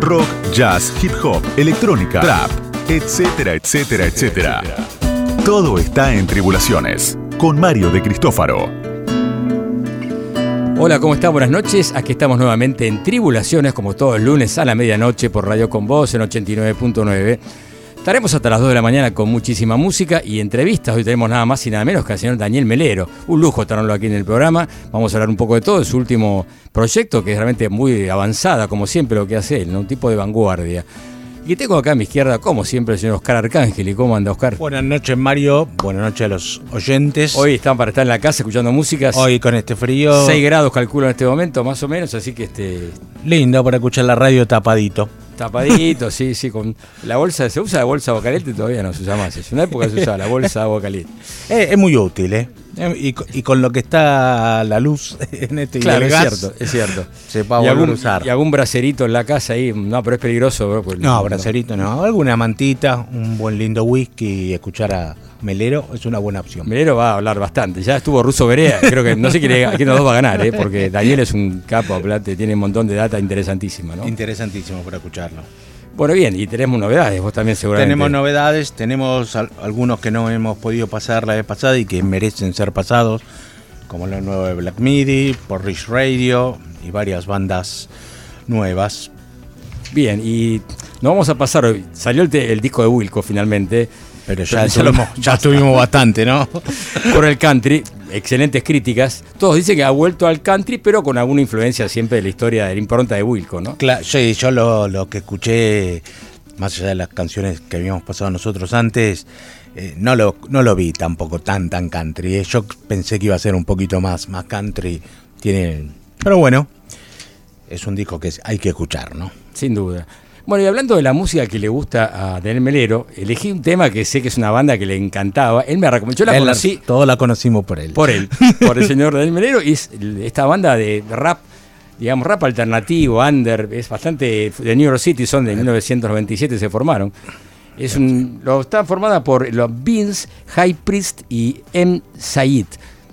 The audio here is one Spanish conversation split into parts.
rock, jazz, hip hop, electrónica, trap, etcétera, etcétera, etcétera. Todo está en Tribulaciones, con Mario de Cristófaro. Hola, ¿cómo están? Buenas noches. Aquí estamos nuevamente en Tribulaciones, como todos los lunes a la medianoche por Radio Con Voz en 89.9. Estaremos hasta las 2 de la mañana con muchísima música y entrevistas. Hoy tenemos nada más y nada menos que al señor Daniel Melero. Un lujo tenerlo aquí en el programa. Vamos a hablar un poco de todo, de su último proyecto, que es realmente muy avanzada, como siempre lo que hace él, un tipo de vanguardia. Y tengo acá a mi izquierda, como siempre, el señor Oscar Arcángel. ¿Y cómo anda, Oscar? Buenas noches, Mario. Buenas noches a los oyentes. Hoy están para estar en la casa escuchando músicas. Hoy con este frío. 6 grados calculo en este momento, más o menos, así que este... Lindo para escuchar la radio tapadito. Tapadito, sí, sí, con la bolsa, ¿se usa la bolsa agua caliente? Todavía no se usa más. En una época se usaba la bolsa agua caliente. Eh, es muy útil, ¿eh? Eh y, con lo que está la luz en este Claro, es cierto, es cierto. Se puede volver a usar. Y algún bracerito en la casa ahí, no, pero es peligroso, bro. Pues, no, bracerito no. Alguna mantita, un buen lindo whisky y escuchar a Melero es una buena opción. Melero va a hablar bastante. Ya estuvo Russo Berea. Creo que no sé quién, de los dos va a ganar, ¿eh? porque Daniel es un capo, hablate, tiene un montón de data interesantísima. ¿no? Interesantísimo para escucharlo. Bueno, bien, y tenemos novedades, vos también seguramente. Tenemos novedades, tenemos algunos que no hemos podido pasar la vez pasada y que merecen ser pasados, como lo nuevo de Black Midi, por Rich Radio y varias bandas nuevas. Bien, y nos vamos a pasar hoy. Salió el, el disco de Wilco finalmente. Pero ya, ya, tuvimos bastante, ¿no? Por el country, excelentes críticas. Todos dicen que ha vuelto al country, pero con alguna influencia siempre de la historia de la impronta de Wilco, ¿no? Claro, sí, yo lo, que escuché, más allá de las canciones que habíamos pasado nosotros antes, eh, no, lo, no lo vi tampoco tan, tan country. Eh. Yo pensé que iba a ser un poquito más, más country. Tiene, pero bueno, es un disco que hay que escuchar, ¿no? Sin duda. Bueno, y hablando de la música que le gusta a Daniel Melero, elegí un tema que sé que es una banda que le encantaba. Él me recomendó, yo la conocí. todos la conocimos por él. Por él, por el señor Daniel Melero, y es esta banda de rap digamos, rap alternativo, under, es bastante de New York City, son de 1997, se formaron. Es un, lo, está formada por los Beans, High Priest y M. Said.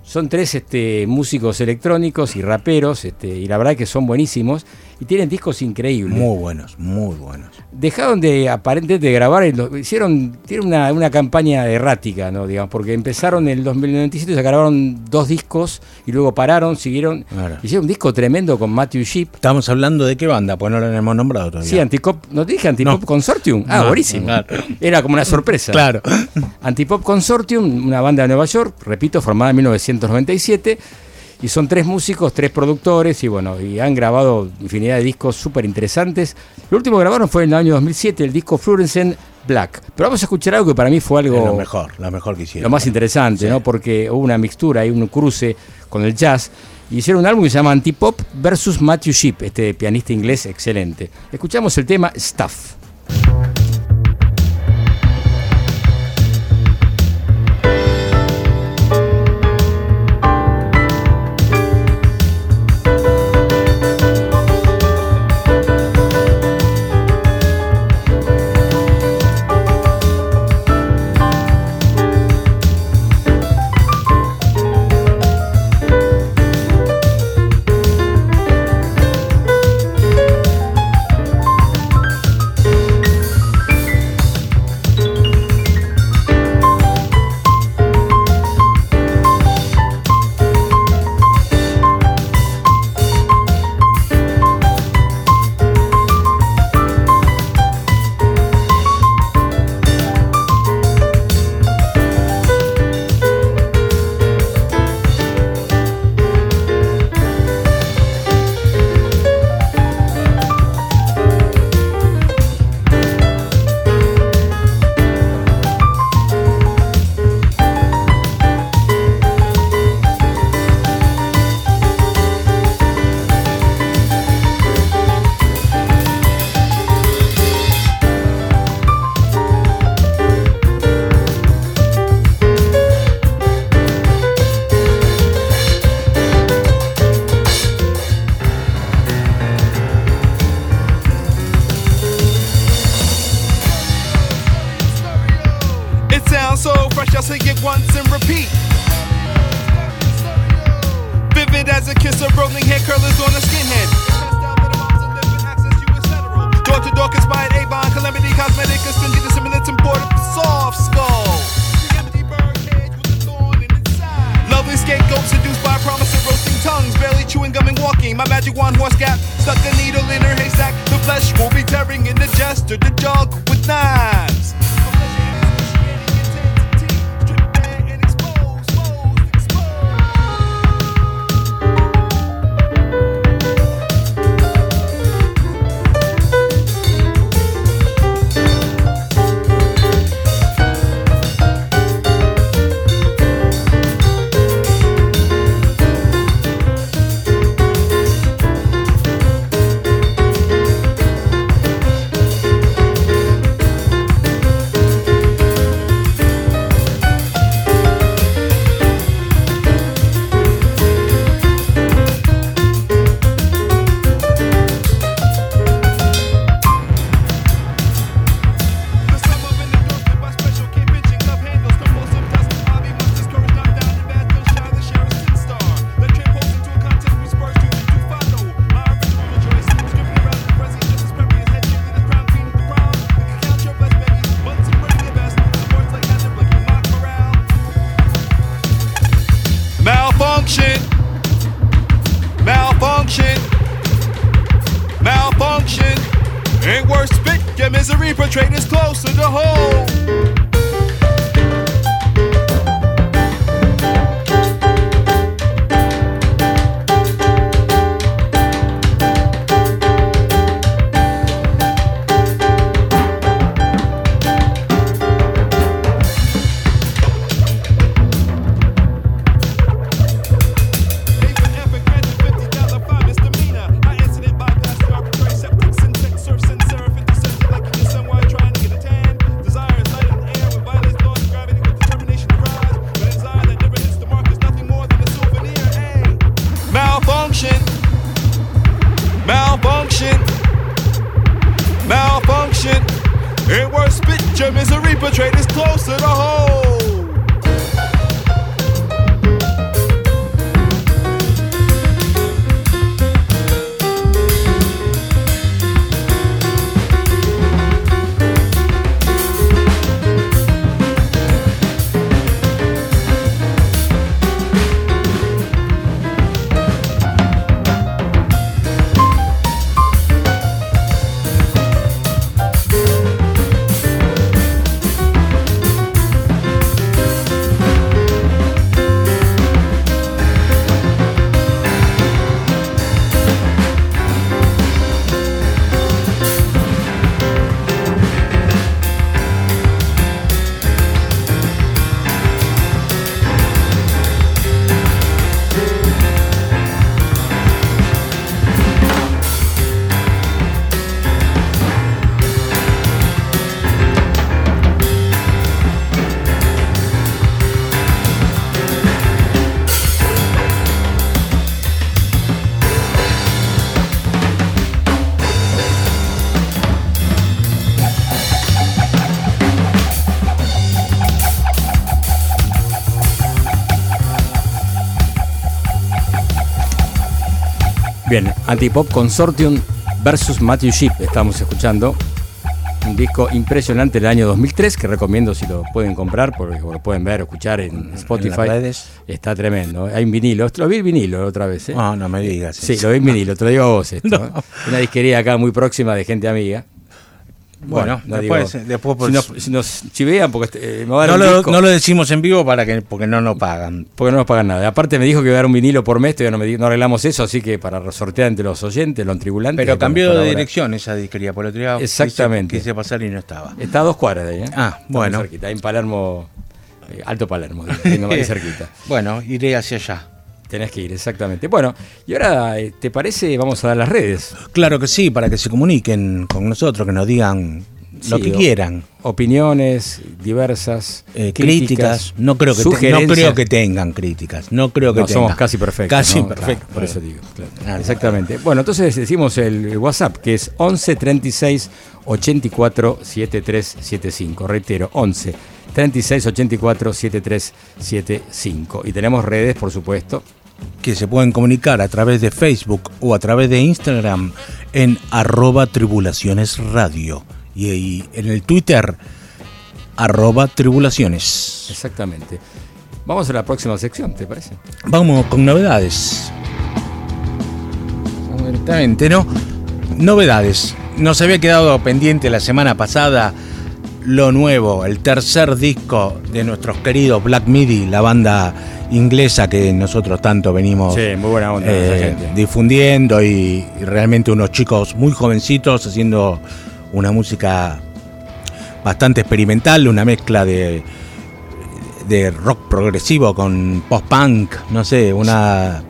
Son tres este, músicos electrónicos y raperos, este, y la verdad que son buenísimos y tienen discos increíbles. Muy buenos, muy buenos. Dejaron de aparentemente de grabar, hicieron tienen una, una, campaña errática, ¿no? Digamos, porque empezaron en el 2097, se grabaron dos discos y luego pararon, siguieron, hicieron un disco tremendo con Matthew Sheep. Estamos hablando de qué banda, pues no lo hemos nombrado todavía. Sí, Anticop, ¿no te dije Antipop Consortium? Ah, buenísimo. Era como una sorpresa. claro. Antipop Consortium, una banda de Nueva York, repito, formada en 1997 y son tres músicos, tres productores, y bueno, y han grabado infinidad de discos súper interesantes. Lo último que grabaron fue en el año 2007, el disco Fluorescent Black. Pero vamos a escuchar algo que para mí fue algo... lo mejor, lo mejor que hicieron. Lo más interesante, ¿no? Porque hubo una mixtura y un cruce con el jazz. Y hicieron un álbum que se llama Antipop versus Matthew Sheep, este pianista inglés excelente. Escuchamos el tema Stuff. perpetrate Antipop Consortium versus Matthew Sheep estamos escuchando. Un disco impresionante del año 2003 que recomiendo si lo pueden comprar, porque lo pueden ver o escuchar en Spotify. Está tremendo. Hay un vinilo. Lo vi en vinilo otra vez. ¿eh? No, no me digas. Sí, lo vi en vinilo. Te lo digo a vos esto. ¿eh? Una disquería acá muy próxima de gente amiga. Bueno, no después, digo- después por- si, nos, si nos chivean, porque eh, me va a dar no, un lo, disco, no lo decimos en vivo para que porque no nos pagan. porque no nos pagan nada. Aparte me dijo que iba a dar un vinilo por mes, todavía no, me di- no arreglamos eso, así que para sortear entre los oyentes, los tribulantes. Pero cambió de dirección esa disquería, por otro día quise- Exactamente. Quise, pasar y no estaba. Está a dos cuadras de ahí. ¿eh? Ah, bueno. cerquita, ahí en Palermo, eh, Alto Palermo, ahí cerquita. Bueno, iré hacia allá. Tenés que ir, exactamente. Bueno, y ahora, eh, ¿te parece? Vamos a dar las redes. Claro que sí, para que se comuniquen con nosotros, que nos digan lo que quieran. Opiniones diversas, Eh, críticas, no creo que te- no creo que tengan críticas, no creo que No, somos tengan. casi perfectos. Casi ¿no? perfectos. Claro, por eso digo. claro. Claro. Exactamente. Bueno, entonces decimos el WhatsApp, que es 11 36 84 7375. Reitero, 11 36 84 7375. Y tenemos redes, por supuesto. Que se pueden comunicar a través de Facebook o a través de Instagram en arroba tribulaciones radio y, y en el Twitter arroba tribulaciones. Exactamente. Vamos a la próxima sección, ¿te parece? Vamos con novedades. Exactamente, ¿no? Novedades. Nos había quedado pendiente la semana pasada lo nuevo, el tercer disco de nuestros queridos Black Midi, la banda inglesa que nosotros tanto venimos Sí, muy buena onda eh, difundiendo y, y realmente unos chicos muy jovencitos haciendo una música bastante experimental, una mezcla de, de rock progresivo con post-punk, no sé, una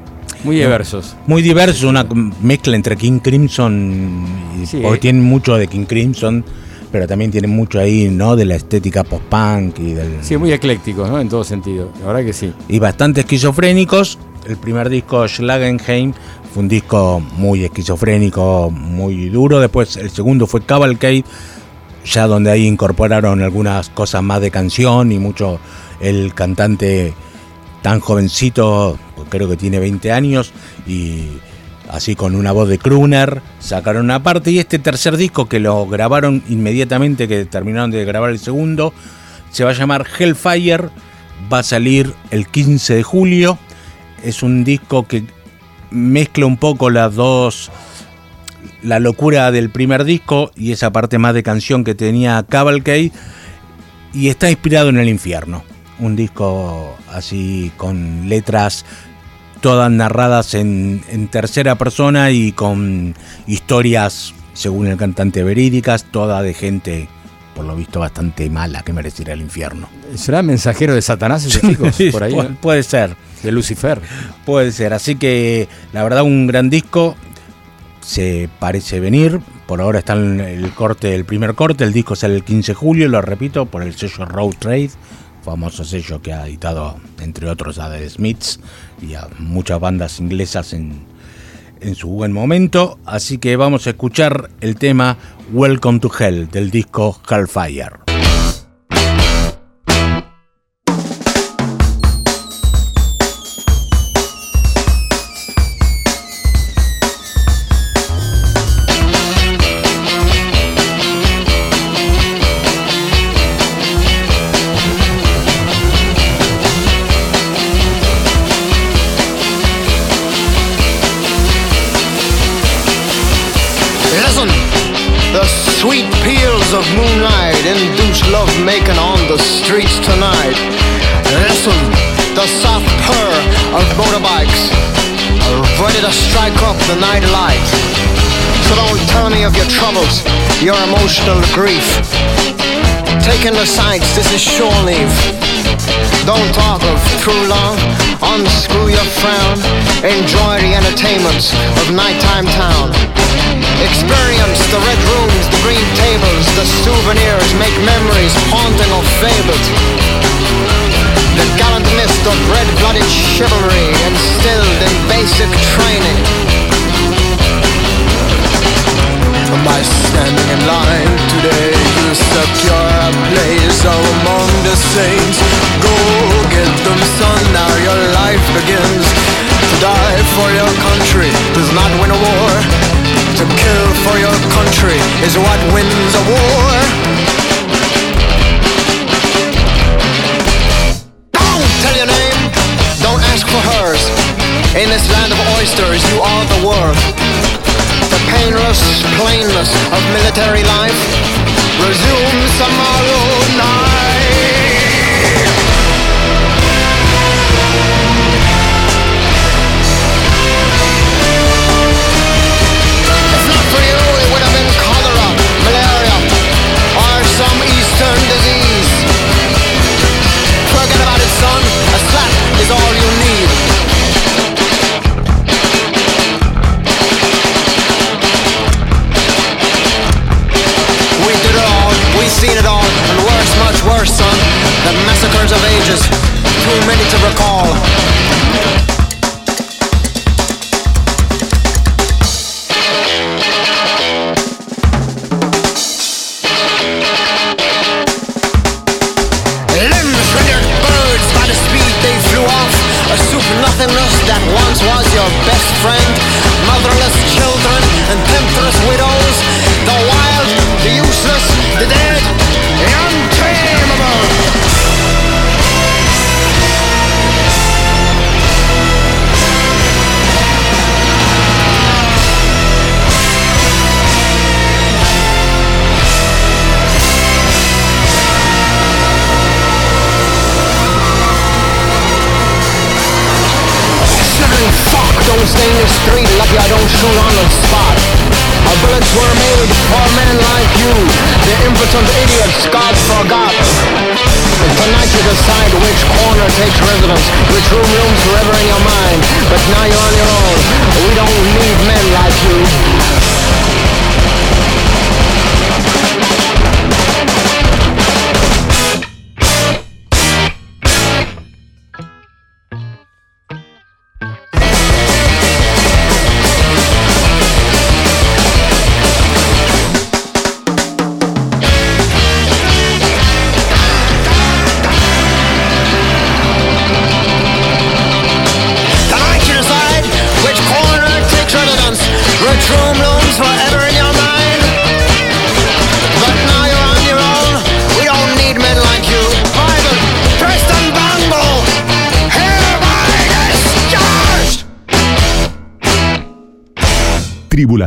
Muy diversos. muy diverso, una mezcla entre King Crimson y Sí. porque tienen mucho de King Crimson, pero también tienen mucho ahí, ¿no? De la estética post-punk y del Sí, muy eclécticos, ¿no? En todo sentido. La verdad que sí. y bastante esquizofrénicos. El primer disco, Schlagenheim, fue un disco muy esquizofrénico, muy duro. Después el segundo fue Cavalcade, ya donde ahí incorporaron algunas cosas más de canción y mucho el cantante tan jovencito, pues creo que tiene 20 años, y así con una voz de crooner, sacaron una parte. Y este tercer disco que lo grabaron inmediatamente, que terminaron de grabar el segundo, se va a llamar Hellfire, va a salir el 15 de julio. Es un disco que mezcla un poco las dos, la locura del primer disco y esa parte más de canción que tenía Cavalcade, y está inspirado en el infierno. Un disco así con letras todas narradas en, en tercera persona y con historias, según el cantante, verídicas, todas de gente, por lo visto, bastante mala que mereciera el infierno. ¿Será mensajero de Satanás esos chicos? Por ahí, puede ser. De Lucifer. Puede ser, así que la verdad un gran disco se parece venir. Por ahora está en el corte, el primer corte, el disco sale el 15 de julio, lo repito, por el sello Road Trade, famoso sello que ha editado entre otros a The Smiths y a muchas bandas inglesas en, en su buen momento. Así que vamos a escuchar el tema Welcome to Hell del disco Hellfire. Troubles, your emotional grief. Taking the sights, this is shore leave. Don't talk of too long, unscrew your frown, enjoy the entertainments of nighttime town. Experience the red rooms, the green tables, the souvenirs, make memories haunting or fabled. The gallant mist of red-blooded chivalry instilled in basic training. By standing in line today, you secure a place among the saints. Go get them, son, now your life begins. To die for your country does not win a war. To kill for your country is what wins a war. In this land of oysters, you are the world. The painless plainness of military life resumes tomorrow night. If not for you, it would have been cholera, malaria, or some eastern disease. Forget about it, son. A slap is all you need. Worse, son. The massacres of ages, too many to recall.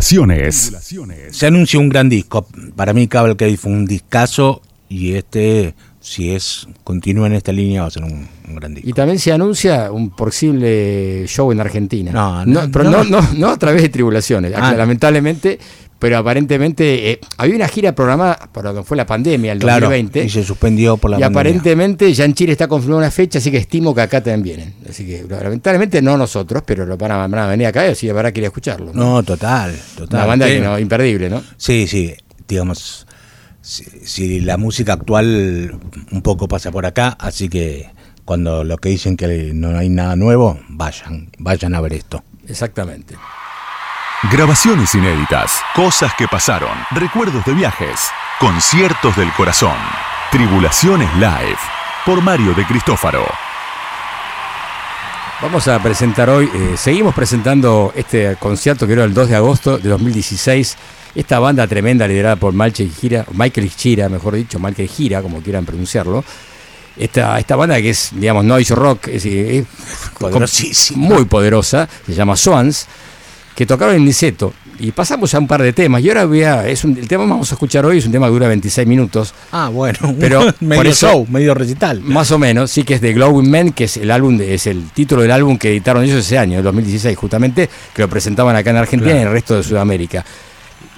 Tribulaciones. Se anuncia un gran disco. Para mí Cavalcade fue un discazo y este, si es continúa en esta línea, va a ser un, un gran disco. Y también se anuncia un posible show en Argentina. No, no, pero no. no, no, no a través de tribulaciones, Ah. lamentablemente, pero aparentemente eh, había una gira programada para cuando fue la pandemia, el Claro, 2020. y se suspendió por la y pandemia. aparentemente ya en Chile está confirmada una fecha, así que estimo que acá también vienen. Así que lamentablemente no nosotros, pero lo van a, van a venir acá y así habrá que ir a escucharlo. ¿no? No, total, total. Una banda Sí. que no, imperdible, ¿no? Sí, sí, digamos, si, si la música actual un poco pasa por acá, así que cuando lo que dicen que no hay nada nuevo, vayan, vayan a ver esto. Exactamente. Grabaciones inéditas, cosas que pasaron, recuerdos de viajes, conciertos del corazón. Tribulaciones Live, por Mario de Cristófaro. Vamos a presentar hoy, eh, seguimos presentando este concierto que era el 2 de agosto de 2016. Esta banda tremenda liderada por Michael Gira, Michael Gira, mejor dicho, Michael Gira, como quieran pronunciarlo. Esta, esta banda que es, digamos, noise rock, es, es Poderosísima. muy poderosa, se llama Swans, que tocaron en Niceto. Y pasamos a un par de temas. Y ahora voy a, es un, el tema que vamos a escuchar hoy es un tema que dura 26 minutos. Ah, bueno, Pero medio por eso- show, medio recital. Más o menos, sí que es de Glowing Men, que es el álbum, de- es el título del álbum que editaron ellos ese año, el 2016, justamente, que lo presentaban acá en Argentina y en el resto de Sudamérica.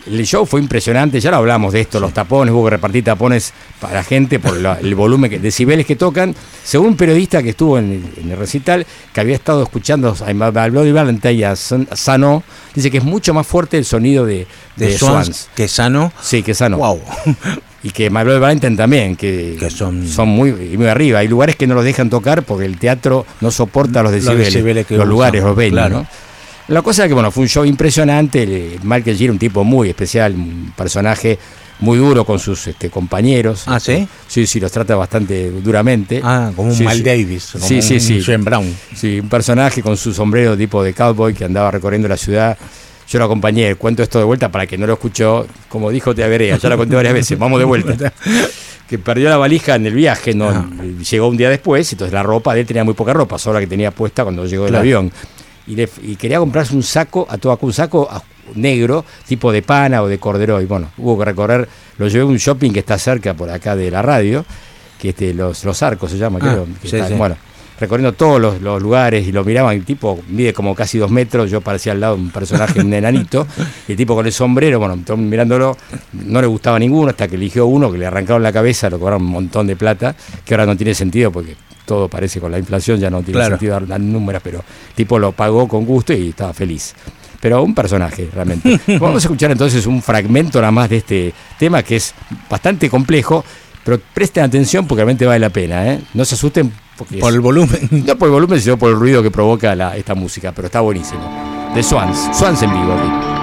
El show fue impresionante, ya lo hablamos de esto, los tapones, hubo que repartir tapones para gente por la- el volumen, que, decibeles que tocan. Según un periodista que estuvo en, el- en el recital, que había estado escuchando a Bloody Valentine y a San- Sano, dice que es mucho más fuerte el sonido de, de, de Swans, Swans. que sano. Sí, que Sano. Wow. Y que My Bloody Valentine también, que, Que son- muy, muy arriba. Hay lugares que no los dejan tocar porque el teatro no soporta los decibeles, decibeles que los usan, lugares, los venues, claro. ¿no? La cosa es que bueno, fue un show impresionante. el- Michael Gira, un tipo muy especial, un personaje muy duro con sus este, compañeros. Ah, ¿sí? Sí, sí, los trata bastante duramente. Ah, como un Sí, Mal sí. Davis, como Sí, sí, un sí. James Brown. Sí, un personaje con su sombrero tipo de cowboy que andaba recorriendo la ciudad. Yo lo acompañé, cuento esto de vuelta para que no lo escuchó, como dijo Tea Berea, ya lo conté varias veces, vamos de vuelta. Que perdió la valija en el viaje, no Ah. llegó un día después, entonces la ropa de él tenía muy poca ropa, solo la que tenía puesta cuando llegó del Claro. avión. Y, le- y quería comprarse un saco, a todo un saco negro, tipo de pana o de cordero. Y bueno, hubo que recorrer, lo llevé a un shopping que está cerca por acá de la radio, que este, los, los arcos se llama, Ah, creo. que sí, está- sí. Bueno, recorriendo todos los, los lugares y lo miraban, el tipo mide como casi dos metros, yo parecía al lado un personaje, un enanito, y el tipo con el sombrero, bueno, mirándolo, no le gustaba ninguno, hasta que eligió uno, que le arrancaron la cabeza, lo cobraron un montón de plata, que ahora no tiene sentido porque todo parece con la inflación, ya no tiene Claro. sentido dar, números, pero el tipo lo pagó con gusto y estaba feliz. Pero un personaje, realmente. Vamos a escuchar entonces un fragmento nada más de este tema que es bastante complejo, pero presten atención porque realmente vale la pena, ¿eh? No se asusten porque es- Por el volumen. no por el volumen, sino por el ruido que provoca la- esta música, pero está buenísimo. De Swans, Swans en vivo aquí.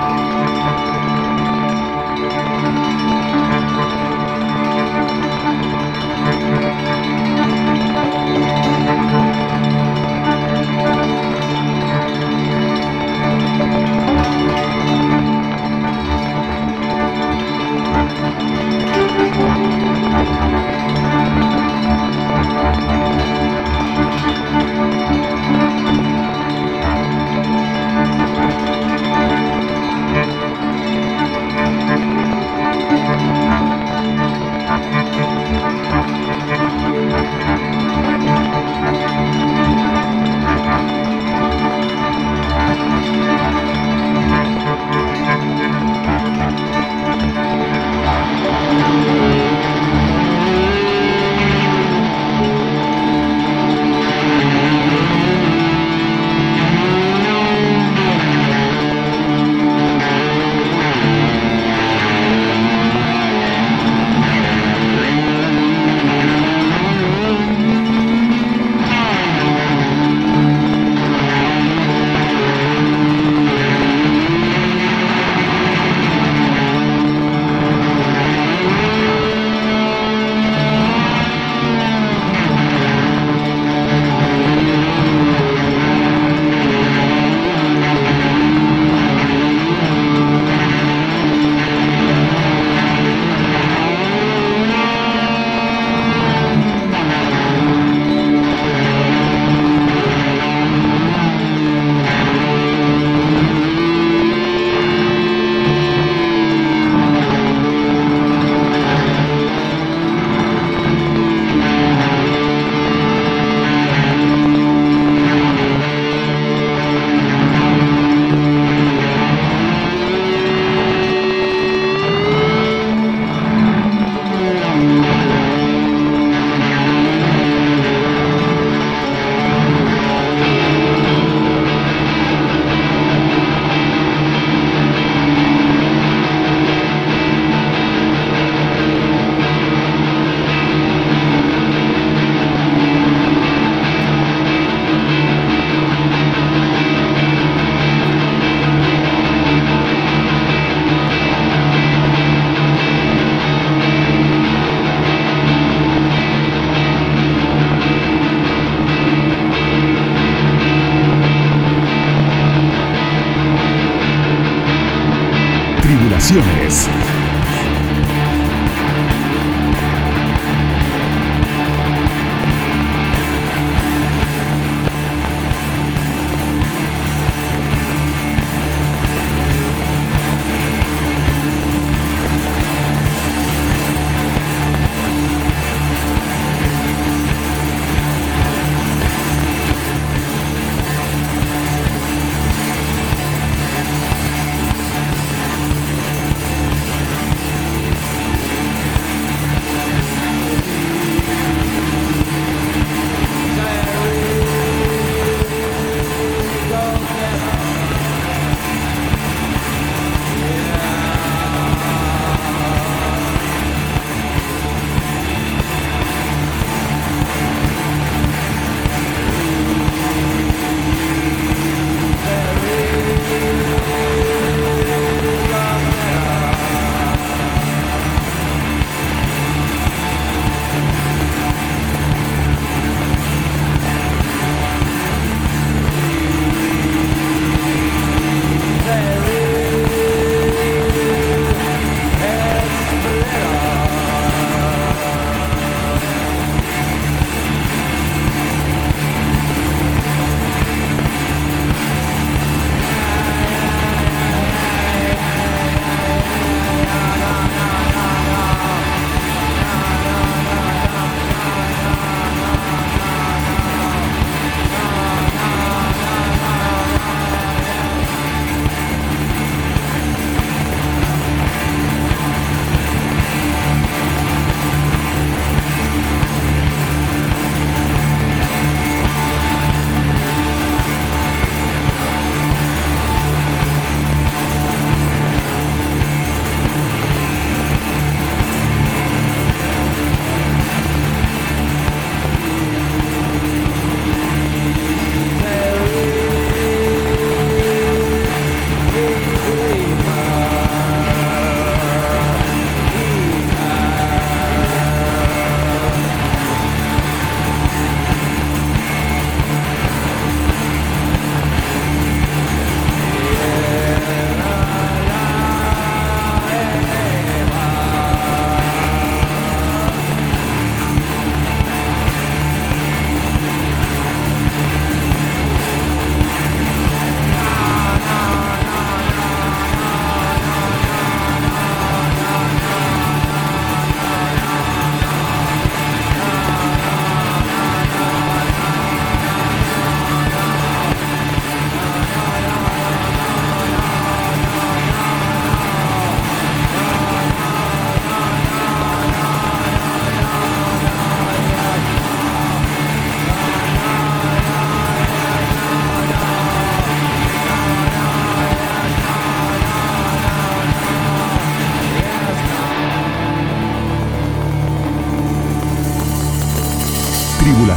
Tribulaciones.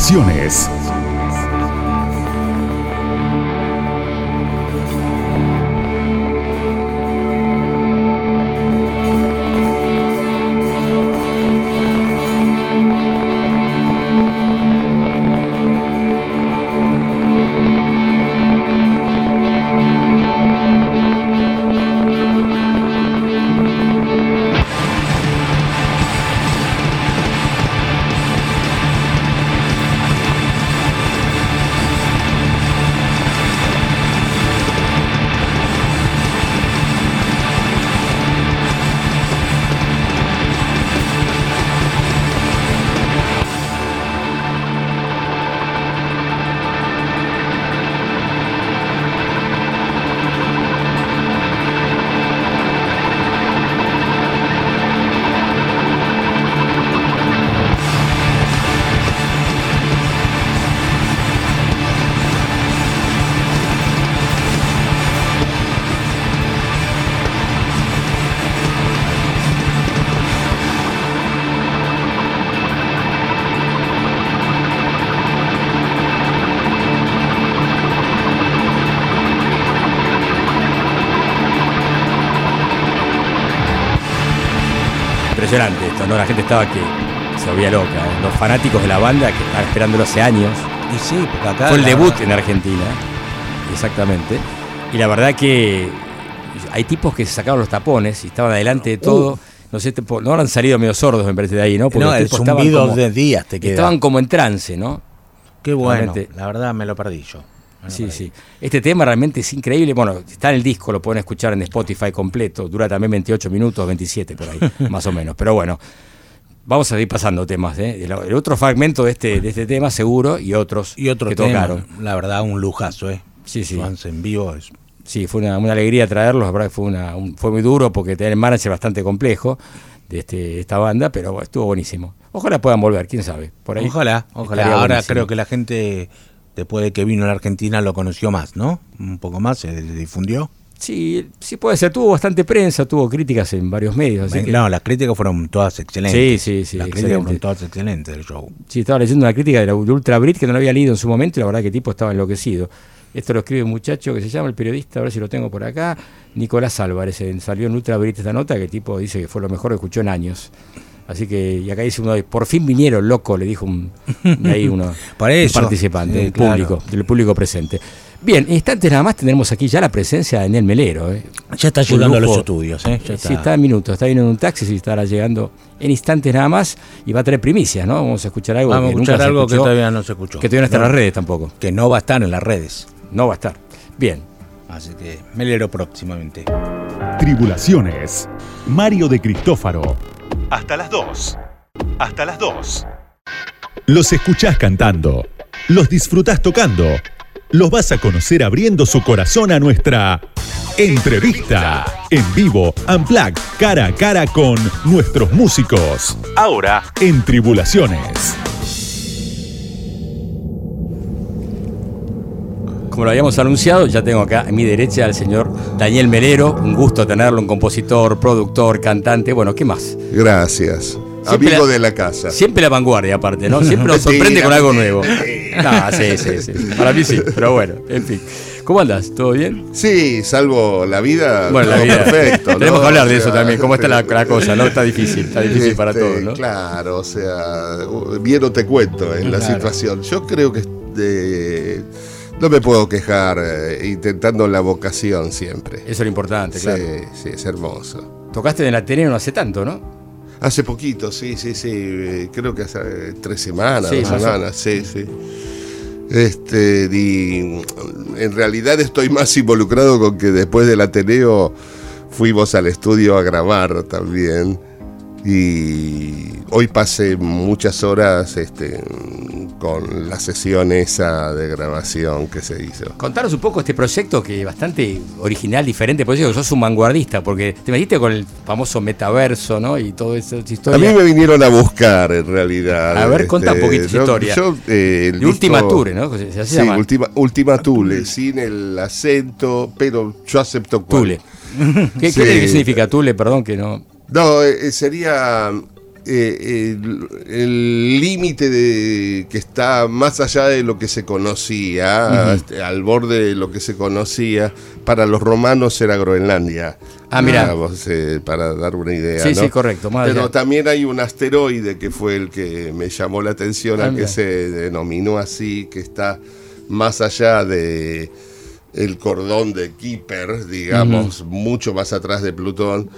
Tribulaciones. Esto, ¿no? La gente estaba que se volvía loca. ¿eh? Los fanáticos de la banda que estaban esperándolo hace años. Y sí, porque acá. Fue el debut verdad- en Argentina, exactamente. Y la verdad que hay tipos que se sacaron los tapones y estaban adelante de todo. No sé, no habrán salido medio sordos, me parece, de ahí, ¿no? No, los el zumbido como- de días te queda. Estaban como en trance, ¿no? Qué bueno. realmente. La verdad me lo perdí yo. Sí, sí. Este tema realmente es increíble. Bueno, está en el disco, lo pueden escuchar en Spotify completo. Dura también 28 minutos, 27 por ahí, más o menos. Pero bueno, vamos a ir pasando temas. ¿eh? El, el otro fragmento de este, de este tema, seguro, y otros Y otro que tema, tocaron. la verdad, un lujazo, ¿eh? Sí, sí. Swans en vivo es Sí, fue una, una alegría traerlos. La verdad que fue, una, un- fue muy duro porque tener el manager bastante complejo de este, esta banda, pero estuvo buenísimo. Ojalá puedan volver, quién sabe. Por ahí Ojalá, ojalá. Ahora buenísimo. creo que la gente, después de que vino a la Argentina, lo conoció más, ¿no? Un poco más, se difundió. Sí, sí puede ser. Tuvo bastante prensa, tuvo críticas en varios medios. así que- No, las críticas fueron todas excelentes. Sí, sí, sí, Las críticas fueron todas excelentes del show. Sí, estaba leyendo una crítica de la de Ultra Brit que no la había leído en su momento y la verdad que el tipo estaba enloquecido. Esto lo escribe un muchacho que se llama el periodista, a ver si lo tengo por acá, Nicolás Álvarez. eh, Salió en Ultra Brit esta nota que el tipo dice que fue lo mejor que escuchó en años. Así que, y acá dice uno, de, por fin vinieron, loco, le dijo un, ahí uno, un participante, sí, un claro. público, del público presente. Bien, en instantes nada más tendremos aquí ya la presencia de Daniel Melero. eh. Ya está llegando a los estudios, ¿eh? Ya Sí, está en minutos, está viniendo en un taxi, sí, estará llegando en instantes nada más y va a traer primicias, ¿no? Vamos a escuchar algo Vamos a escuchar nunca se algo que todavía no se escuchó. que todavía no está en las redes tampoco. Que no va a estar en las redes. No va a estar. Bien. Así que me leo próximamente. Tribulaciones. Mario de Cristófaro. Hasta las 2. Hasta las 2. Los escuchás cantando. Los disfrutás tocando. Los vas a conocer abriendo su corazón a nuestra entrevista. En vivo, Unplugged, cara a cara con nuestros músicos. Ahora en Tribulaciones. Como lo habíamos anunciado, ya tengo acá a mi derecha al señor Daniel Melero. Un gusto tenerlo, un compositor, productor, cantante. Bueno, ¿qué más? Gracias. Siempre Amigo la- de la casa. Siempre la vanguardia, aparte, ¿no? Siempre nos sorprende con algo nuevo. No, sí, sí, sí. Para mí sí, pero bueno, en fin. ¿Cómo andas? ¿Todo bien? Sí, salvo la vida. Bueno, la vida. Perfecto. ¿no? Tenemos que hablar de O eso también. ¿Cómo está la, la cosa? ¿No? Está difícil, está difícil para este, todos, ¿no? Claro, o sea, bien no te cuento en la situación. Yo creo que eh, no me puedo quejar eh, intentando la vocación siempre. Eso es lo importante, claro. Sí, sí, es hermoso. Tocaste en el Ateneo no hace tanto, ¿no? Hace poquito, sí, sí, sí. eh, Creo que hace eh, tres semanas, Sí, dos semanas, sí, sí. Este, y, en realidad estoy más involucrado con que después del Ateneo fuimos al estudio a grabar también. Y hoy pasé muchas horas este, con la sesión esa de grabación que se hizo. Contanos un poco este proyecto que es bastante original, diferente, por eso sos un vanguardista, porque te metiste con el famoso metaverso, ¿no? Y toda esa A historia. mí me vinieron a buscar en realidad. A ver, contá un poquito esa yo- historia. yo, eh, el De Ultima disco- Tour, ¿no? Se, Sí, llama. Ultima, Ultima Thule, sin el acento, pero yo acepto cual. Tule. ¿Qué, Sí. qué- qué significa Tule? Perdón que no. No, eh, sería eh, el límite de que está más allá de lo que se conocía, este, al borde de lo que se conocía. Para los romanos era Groenlandia. Ah, mirá. digamos, eh, para dar una idea. Sí, ¿no? sí, correcto, Pero también hay un asteroide que fue el que me llamó la atención, Ah, al que se denominó así, que está más allá de el cordón de Kuiper, digamos, mucho más atrás de Plutón,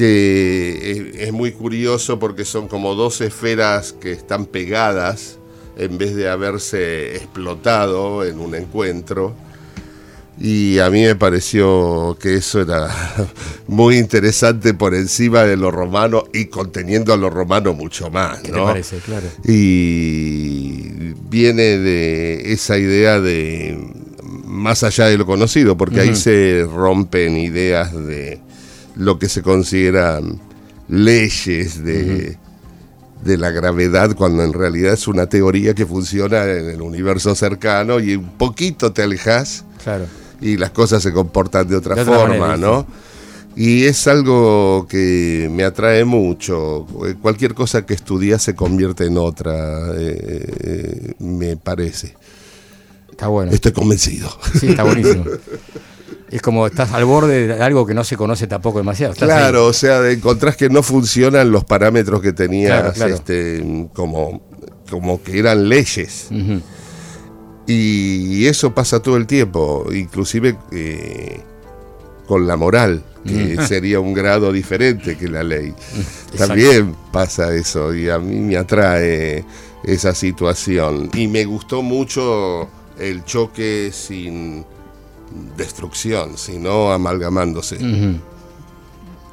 que es, muy curioso porque son como dos esferas que están pegadas en vez de haberse explotado en un encuentro. Y a mí me pareció que eso era muy interesante por encima de lo romano y conteniendo a lo romano mucho más. ¿Qué ¿no? te parece? Claro. Y viene de esa idea de más allá de lo conocido, porque ahí se rompen ideas de lo que se consideran leyes de, de la gravedad, cuando en realidad es una teoría que funciona en el universo cercano y un poquito te alejas Claro. y las cosas se comportan de otra, De otra forma, manera, ¿no? Y es algo que me atrae mucho. Eh, Cualquier cosa que estudias se convierte en otra, eh, eh, me parece. Está bueno. Estoy convencido. Sí, está buenísimo. Es como estás al borde de algo que no se conoce tampoco demasiado. Claro, o sea, encontrás que no funcionan los parámetros que tenías, Claro, claro. Este, como, como que eran leyes. Y eso pasa todo el tiempo, inclusive eh, con la moral, que sería un grado diferente que la ley. Exacto. También pasa eso y a mí me atrae esa situación. Y me gustó mucho el choque sin destrucción, sino amalgamándose.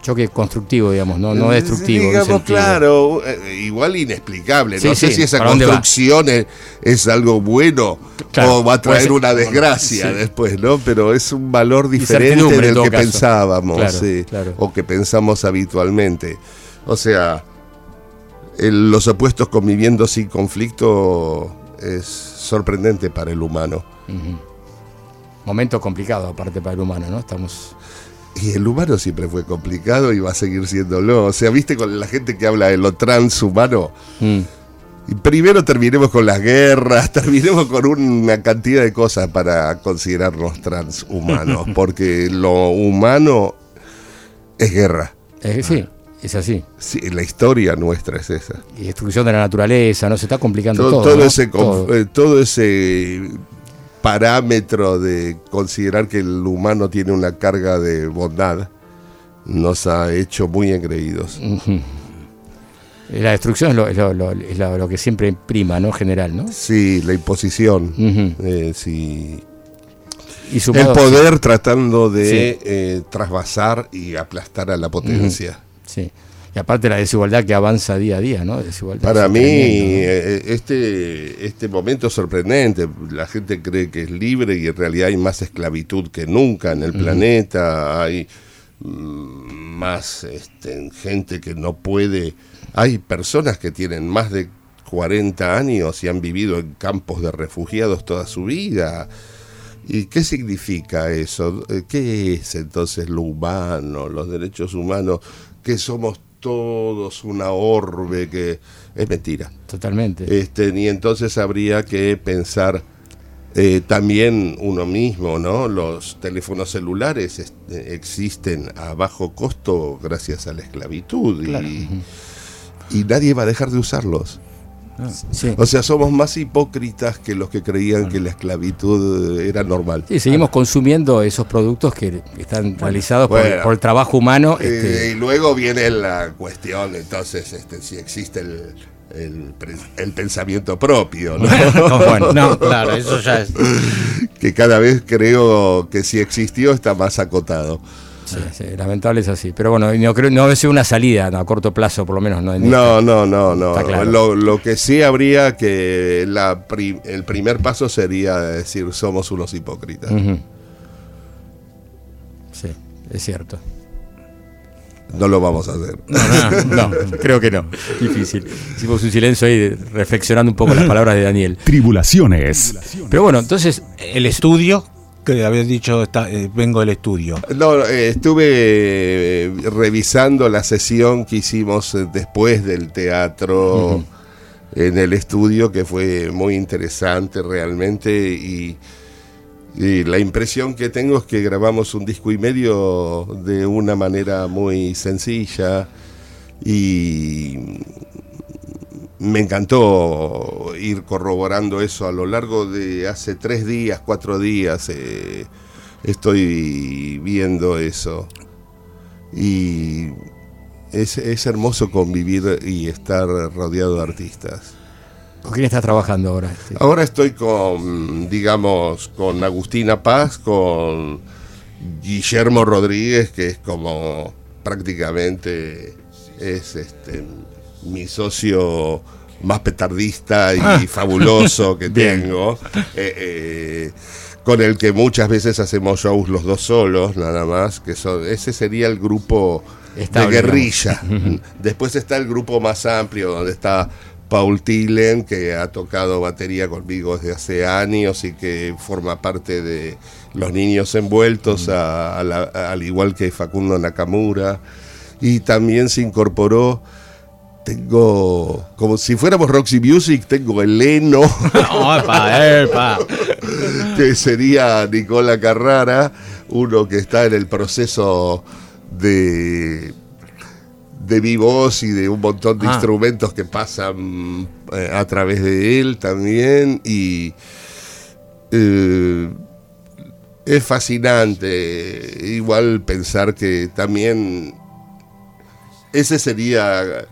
Choque constructivo, digamos, no, no destructivo. en Digamos, claro, eh, igual inexplicable. Sí, no sé sí, si esa construcción es, es algo bueno Claro, o va a traer una desgracia Sí. después, ¿no? Pero es un valor diferente del que caso. pensábamos Claro, sí, claro. o que pensamos habitualmente. O sea, el- los opuestos conviviendo sin conflicto es sorprendente para el humano. Momento complicado, aparte para el humano, ¿no? Estamos. Y el humano siempre fue complicado y va a seguir siéndolo. O sea, viste con la gente que habla de lo transhumano. Mm. Y primero terminemos con las guerras, terminemos con una cantidad de cosas para considerarnos transhumanos, porque lo humano es guerra. Eh, sí, es así. Sí, la historia nuestra es esa. Y destrucción de la naturaleza, ¿no? Se está complicando Todo, todo. todo ¿no? ese, Todo. eh, todo ese parámetro de considerar que el humano tiene una carga de bondad nos ha hecho muy engreídos. La destrucción es lo, es lo- lo- es lo- lo que siempre prima, ¿no? General, ¿no? Sí, la imposición. Eh, sí. Y El poder tratando de Sí. eh, trasvasar y aplastar a la potencia. Sí. Y aparte la desigualdad que avanza día a día, ¿no? Desigualdad Para mí, ¿no? eh, este, este momento sorprendente. La gente cree que es libre y en realidad hay más esclavitud que nunca en el planeta. Hay mm, más este, gente que no puede. Hay personas que tienen más de 40 años y han vivido en campos de refugiados toda su vida. ¿Y qué significa eso? Eh, ¿Qué es entonces lo humano, los derechos humanos? Que somos todos una orbe que es mentira. Totalmente. Este, y entonces habría que pensar eh, también uno mismo, ¿no? Los teléfonos celulares este, existen a bajo costo gracias a la esclavitud y, y nadie va a dejar de usarlos. Sí. O sea, somos más hipócritas que los que creían que la esclavitud era normal. Sí, seguimos consumiendo esos productos que están realizados por, Bueno. por el trabajo humano. Eh, este, y luego viene la cuestión, entonces, este, si existe el, el, el pensamiento propio, ¿no? no, bueno, No, claro, eso ya es. que cada vez creo que si existió está más acotado. Sí, sí, lamentable es así. Pero bueno, no creo, no debe ser una salida no, a corto plazo, por lo menos. No, en No, no, no, no. Está claro. Lo, lo que sí habría que la pri- el primer paso sería decir somos unos hipócritas. Sí, es cierto. No lo vamos a hacer. No, creo que no. Difícil. Hicimos un silencio ahí reflexionando un poco las palabras de Daniel. Tribulaciones. Pero bueno, entonces, El estudio, que habías dicho, está, eh, vengo del estudio. No, eh, estuve eh, revisando la sesión que hicimos después del teatro en el estudio, que fue muy interesante realmente. Y, y la impresión que tengo es que grabamos un disco y medio de una manera muy sencilla. Y me encantó ir corroborando eso a lo largo de hace tres días, cuatro días. eh, estoy viendo eso. Y es, es hermoso convivir y estar rodeado de artistas. ¿con quién estás trabajando ahora? Ahora estoy con, digamos, con Agustina Paz, con Guillermo Rodríguez, que es como prácticamente es este mi socio más petardista y fabuloso que tengo, eh, eh, con el que muchas veces hacemos shows los dos solos, nada más, que son, ese sería el grupo Estable, de guerrilla. Después está el grupo más amplio, donde está Paul Tillen, que ha tocado batería conmigo desde hace años y que forma parte de Los Niños Envueltos, a- a la- al igual que Facundo Nakamura. Y también se incorporó, tengo, como si fuéramos Roxy Music, tengo el Leno, ¡Epa, epa! que sería Nicola Carrara, uno que está en el proceso de de mi voz y de un montón de Ah. instrumentos que pasan eh, a través de él también y eh, Es fascinante. Igual pensar que también ese sería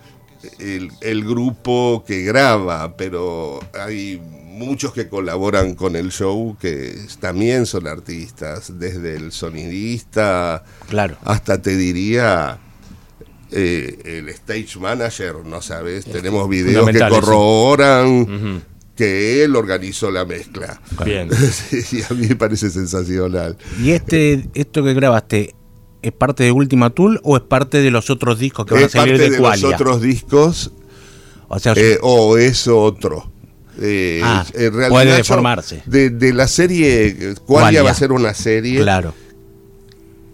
el, el grupo que graba, pero hay muchos que colaboran con el show que también son artistas, desde el sonidista Claro. hasta te diría eh, el stage manager, no sabes, tenemos videos que corroboran que él organizó la mezcla. Bien. Sí, a mí me parece sensacional. ¿Y este, esto que grabaste, es parte de Ultima Tool o es parte de los otros discos que van a Es salir parte de de los otros discos O sea, eh, o es otro. Eh, Ah, en realidad puede deformarse. De, de la serie. Qualia va a ser una serie. claro.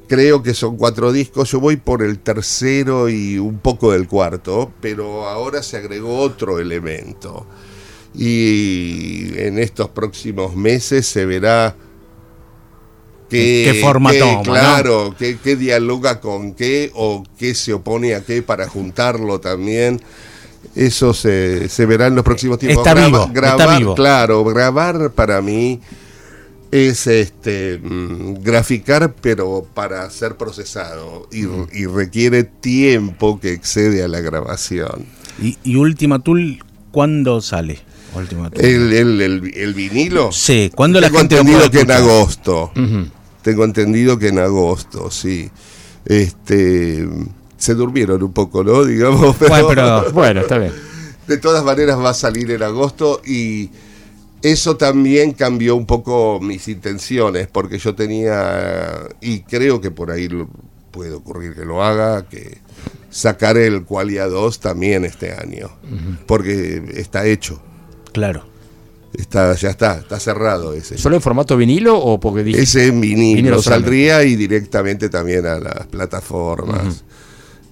Creo que son cuatro discos. Yo voy por el tercero y un poco del cuarto, pero ahora se agregó otro elemento. Y en estos próximos meses se verá qué, ¿Qué forma toma, no? Claro, qué, qué dialoga con qué o qué se opone a qué para juntarlo también. Eso se, se verá en los próximos tiempos. Está vivo, está grabar, vivo. Claro, grabar para mí es este mm, graficar pero para ser procesado y, y requiere tiempo que excede a la grabación. ¿Y, y Ultima Tool cuándo sale? Ultima Tool. El, el- el- el vinilo. Sí, ¿cuándo la Tengo gente entendido puede que en agosto. Tengo entendido que en agosto, sí. Este se durmieron un poco, ¿no? Digamos, pero, Bueno, pero- Bueno, está bien. de todas maneras va a salir en agosto y eso también cambió un poco mis intenciones, porque yo tenía, y creo que por ahí lo- puede ocurrir que lo haga, que sacar el Qualia 2 también este año, porque está hecho, Claro. Está, ya está, está cerrado ese. ¿Solo en formato vinilo o porque dije? Ese en vinilo, Vinilo solamente. saldría y directamente también a las plataformas.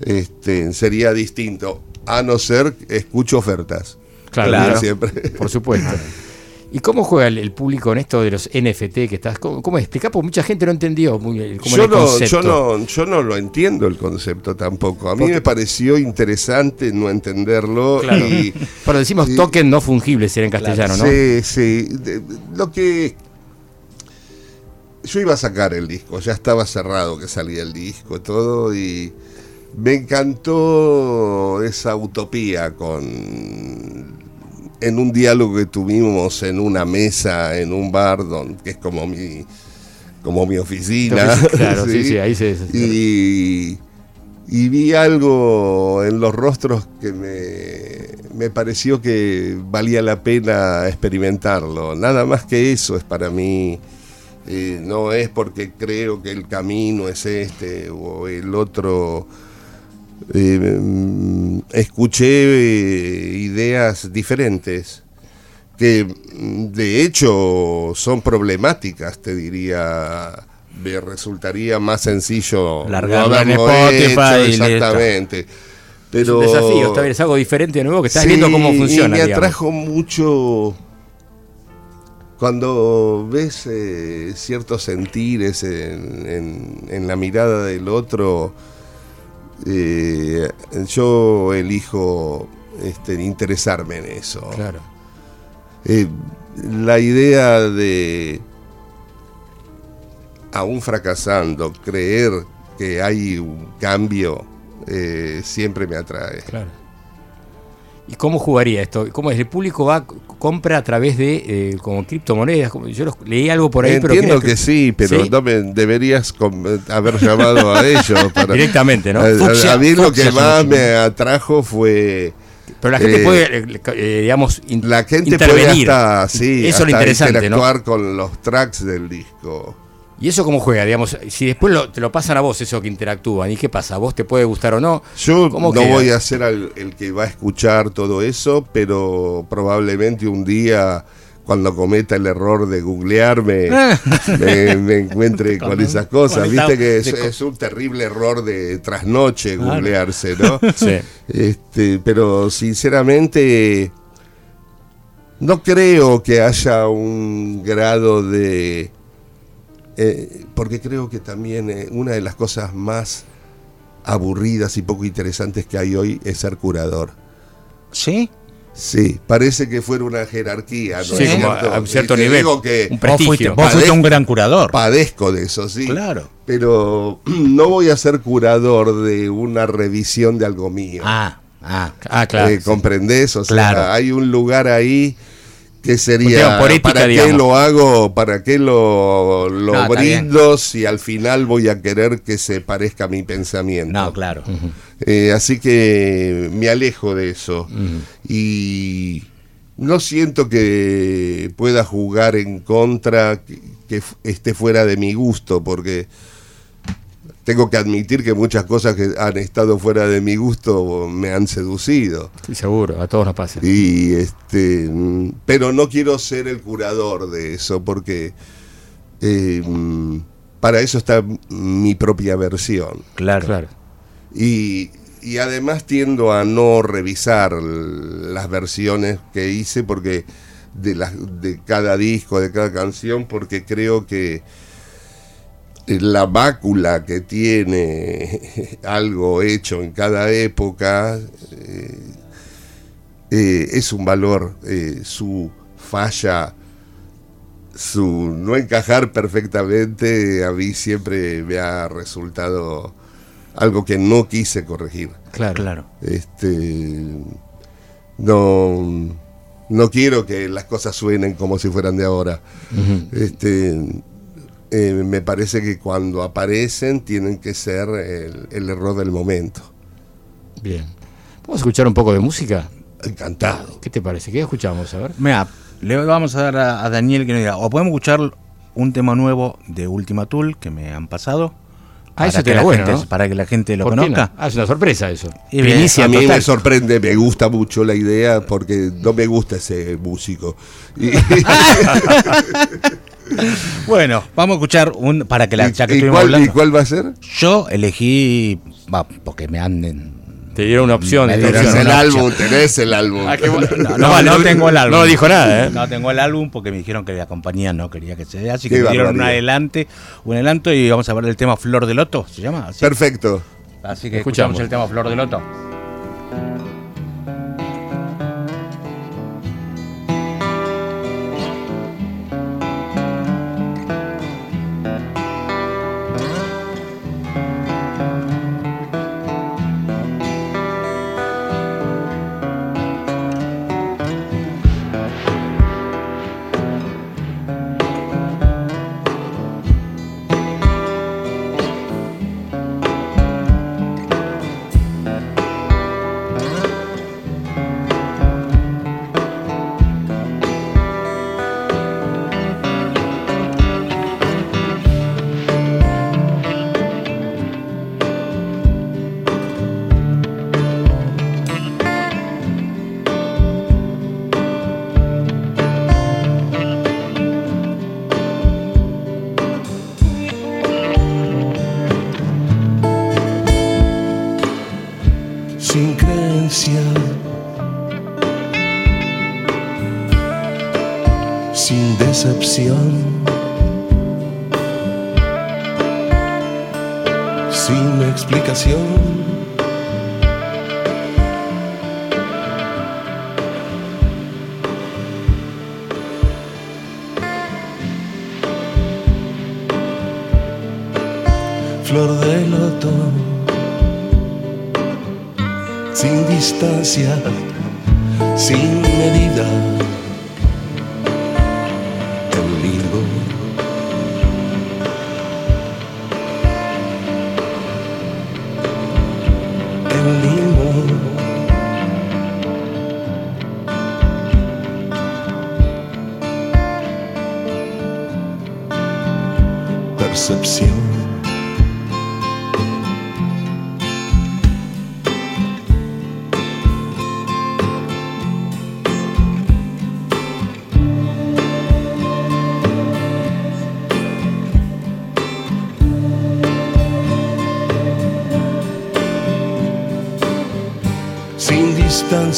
este, sería distinto, a no ser escucho ofertas. Claro, claro. siempre. Por supuesto. ¿Y cómo juega el, el público en esto de los NFT que estás? ¿Cómo, cómo explicar? Porque mucha gente no entendió muy bien cómo Yo era el no, concepto. yo, no, yo no lo entiendo el concepto tampoco. A mí me pareció interesante no entenderlo. Claro. Y, Pero decimos y- token no fungible, si era en castellano, ¿no? Sí, sí. De- lo que. Yo iba a sacar el disco, ya estaba cerrado que salía el disco y todo, y me encantó esa utopía con. En un diálogo que tuvimos en una mesa, en un bar, don- que es como mi, como mi oficina. Claro, sí, sí, ahí se. se- Y, y vi algo en los rostros que me, me pareció que valía la pena experimentarlo. Nada más que eso es para mí. eh, no es porque creo que el camino es este o el otro. Eh, mm, escuché eh, ideas diferentes que mm, de hecho son problemáticas, te diría. Me resultaría más sencillo Largarlo en haberlo Spotify hecho, exactamente. Es Pero un desafío, está bien, es algo diferente de nuevo que estás Sí, viendo cómo funciona. Y me digamos. atrajo mucho cuando ves eh, ciertos sentires en, en- en la mirada del otro. Eh, yo elijo este, interesarme en eso. Claro. Eh, la idea de, aún fracasando, creer que hay un cambio, eh, siempre me atrae. Claro. ¿Y cómo jugaría esto? ¿Cómo es? ¿El público va, compra a través de eh, como criptomonedas? Yo los- leí algo por ahí, pero Entiendo que sí, pero ¿Sí? no me deberías com- haber llamado a ellos. Para, Directamente, ¿no? A, mí lo que más me atrajo fue Pero la gente Eh, puede, eh, eh, digamos, in- la gente puede intervenir. hasta, sí, Eso es lo hasta interesante, ¿no? interactuar con los tracks del disco. ¿Y eso cómo juega? Digamos, si después lo- te lo pasan a vos, eso que interactúan, ¿y qué pasa? ¿A vos te puede gustar o no? Yo ¿Cómo no queda? voy a ser al- el que va a escuchar todo eso, pero probablemente un día, cuando cometa el error de googlearme, me, me encuentre con esas cosas. Viste que es un terrible error de trasnoche googlearse, ¿no? Sí. Este, pero sinceramente no creo que haya un grado de... eh, porque creo que también eh, una de las cosas más aburridas y poco interesantes que hay hoy es ser curador. ¿Sí? Sí, parece que fuera una jerarquía, ¿no Sí, es como cierto? a un cierto nivel. digo que Un Vos fuiste, prestigio. vos fuiste un gran curador. padezco de eso, sí. Claro. Pero no voy a ser curador de una revisión de algo mío. Ah, ah. Ah, claro. Eh, ¿Comprendés? O sea, Claro. hay un lugar ahí Un sería ¿para qué digamos. lo hago? ¿Para qué lo, lo No, está brindo si al final voy a querer que se parezca a mi pensamiento? No, claro. Eh, así que me alejo de eso. Y no siento que pueda jugar en contra, que, esté fuera de mi gusto, porque tengo que admitir que muchas cosas que han estado fuera de mi gusto me han seducido. Sí, seguro, a todos nos pasa. Y este, mm, pero no quiero ser el curador de eso, porque eh, mm, para eso está mi propia versión. Claro. Claro. Y, y además tiendo a no revisar las versiones que hice porque de, las de cada disco, de cada canción, porque creo que la mácula que tiene algo hecho en cada época eh, eh, es un valor, eh, su falla, su no encajar perfectamente, a mí siempre me ha resultado algo que no quise corregir. Claro. Claro. Este, no, no quiero que las cosas suenen como si fueran de ahora. Este, eh, me parece que cuando aparecen tienen que ser el, el error del momento. Bien. ¿Vamos a escuchar un poco de música? Encantado. ¿Qué te parece? ¿Qué escuchamos? A ver. Mira, le vamos a dar a, a Daniel que nos diga, o podemos escuchar un tema nuevo de Ultima Tool que me han pasado. Ah, eso para que estaría la bueno, gente, ¿no? Para que la gente lo ¿Por qué conozca. no? Ah, es una sorpresa eso. Y bien, Primicia A mí total. me sorprende, me gusta mucho la idea porque no me gusta ese músico. Bueno, vamos a escuchar un para que la y- ya que y cuál, y hablando. cuál va a ser? Yo elegí, va, porque me han Te dieron una opción. Me de dieron Tenés el álbum, tenés el álbum. Ah, bueno. No, No, no, no, no tengo el álbum. No dijo nada, ¿eh? No tengo el álbum porque me dijeron que la compañía no quería que se dé, así que me dieron un adelante, un adelanto y vamos a ver el tema Flor de Loto, ¿se llama? Así, Perfecto. así que Escuchamos. escuchamos el tema Flor de Loto.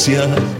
gracias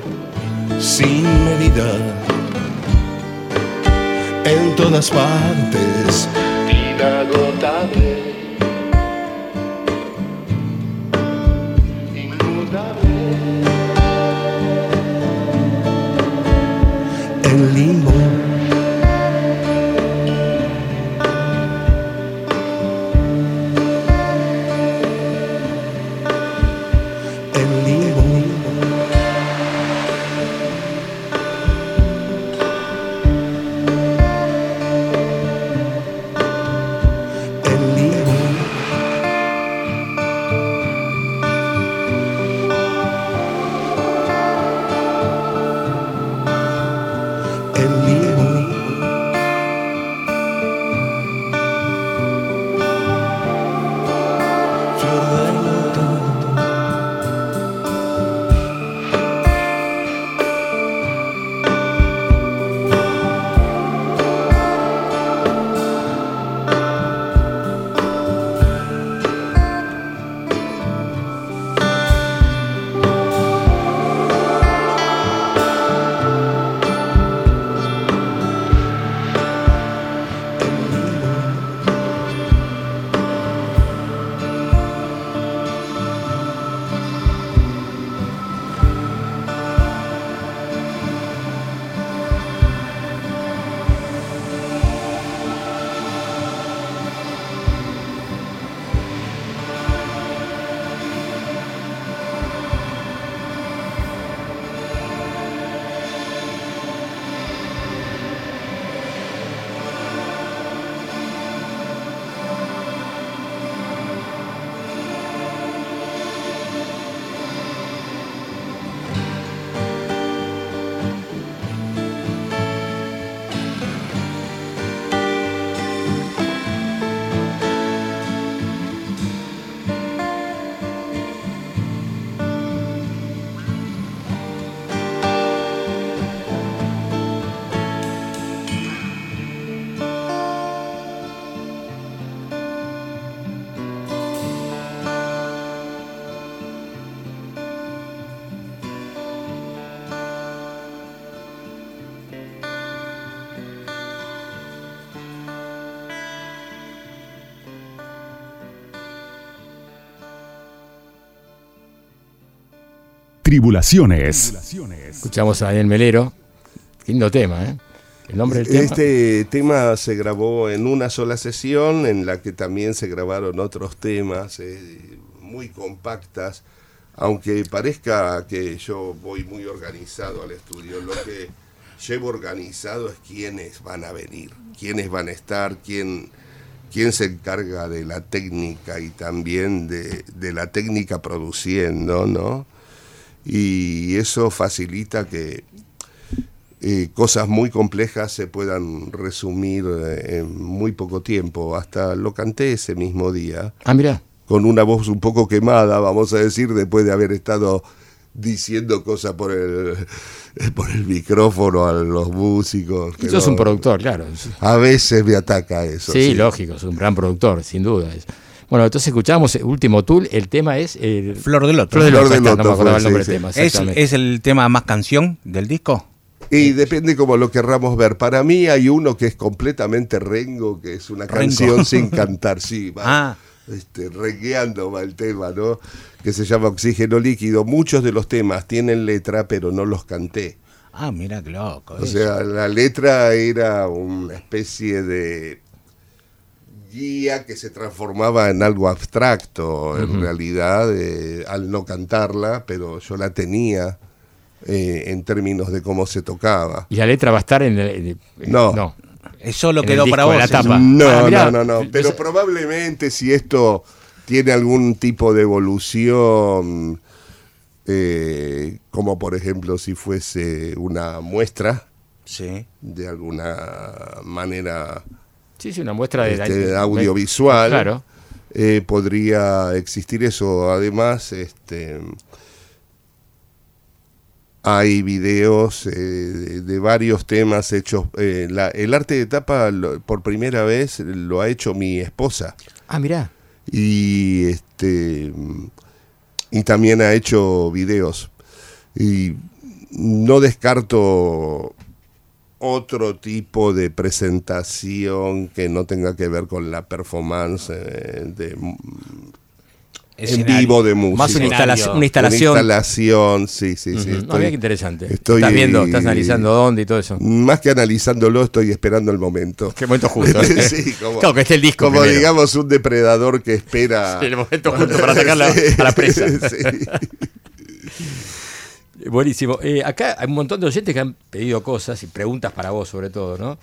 Tribulaciones. Escuchamos a Daniel Melero. Lindo tema, ¿eh? El nombre del tema. Este tema se grabó en una sola sesión en la que también se grabaron otros temas eh, muy compactas, aunque parezca que yo voy muy organizado al estudio, lo que llevo organizado es quiénes van a venir, quiénes van a estar, quién, quién se encarga de la técnica y también de, de la técnica produciendo, ¿no? Y eso facilita que eh, cosas muy complejas se puedan resumir eh, en muy poco tiempo. Hasta lo canté ese mismo día, Ah, mira. con una voz un poco quemada, vamos a decir, después de haber estado diciendo cosas por el, por el micrófono a los músicos. Sos pero un productor, claro. A veces me ataca eso. Sí, lógico, es un gran productor, sin duda. Bueno, entonces escuchamos el último tool, el tema es el Flor del Loto. Flor del Flor Loto, del está, no me Loto acordaba el fue, nombre sí, del tema, ¿Es, el tema más canción del disco? Y depende como lo querramos ver. Para mí hay uno que es completamente rengo, que es una Rengo. canción sin cantar, sí. va, Ah. este, rengueando va el tema, ¿no? Que se llama Oxígeno Líquido. Muchos de los temas tienen letra, pero no los canté. Ah, mira qué loco. O sea, la letra era una especie de guía que se transformaba en algo abstracto, en realidad, eh, al no cantarla, pero yo la tenía eh, en términos de cómo se tocaba. Y la letra va a estar en el. en el- No. no. Solo en quedó para vos. la eso. tapa. No, Ah, mirá, no, no, no. Pero probablemente si esto tiene algún tipo de evolución, eh, como por ejemplo si fuese una muestra, Sí. de alguna manera Sí, sí, una muestra de. este, audiovisual, Claro. eh, podría existir eso. Además, este, hay videos eh, de, de varios temas hechos. eh, la- el arte de tapa, lo- por primera vez, lo ha hecho mi esposa. Ah, mirá. Y este y también ha hecho videos. Y no descarto otro tipo de presentación que no tenga que ver con la performance eh, de, en Escenario. vivo de música. Más una, instalación, una instalación. Una instalación, sí, sí, sí. Estoy- no, mira qué interesante. estoy- estás viendo, estás analizando dónde y todo eso. Más que analizándolo, estoy esperando el momento. Qué momento justo. ¿eh? Sí, como- claro, que esté el disco. Como primero. digamos un depredador que espera. Sí, el momento justo para la- a la presa. Sí. Buenísimo. Eh, acá hay un montón de oyentes que han pedido cosas y preguntas para vos, sobre todo, ¿no?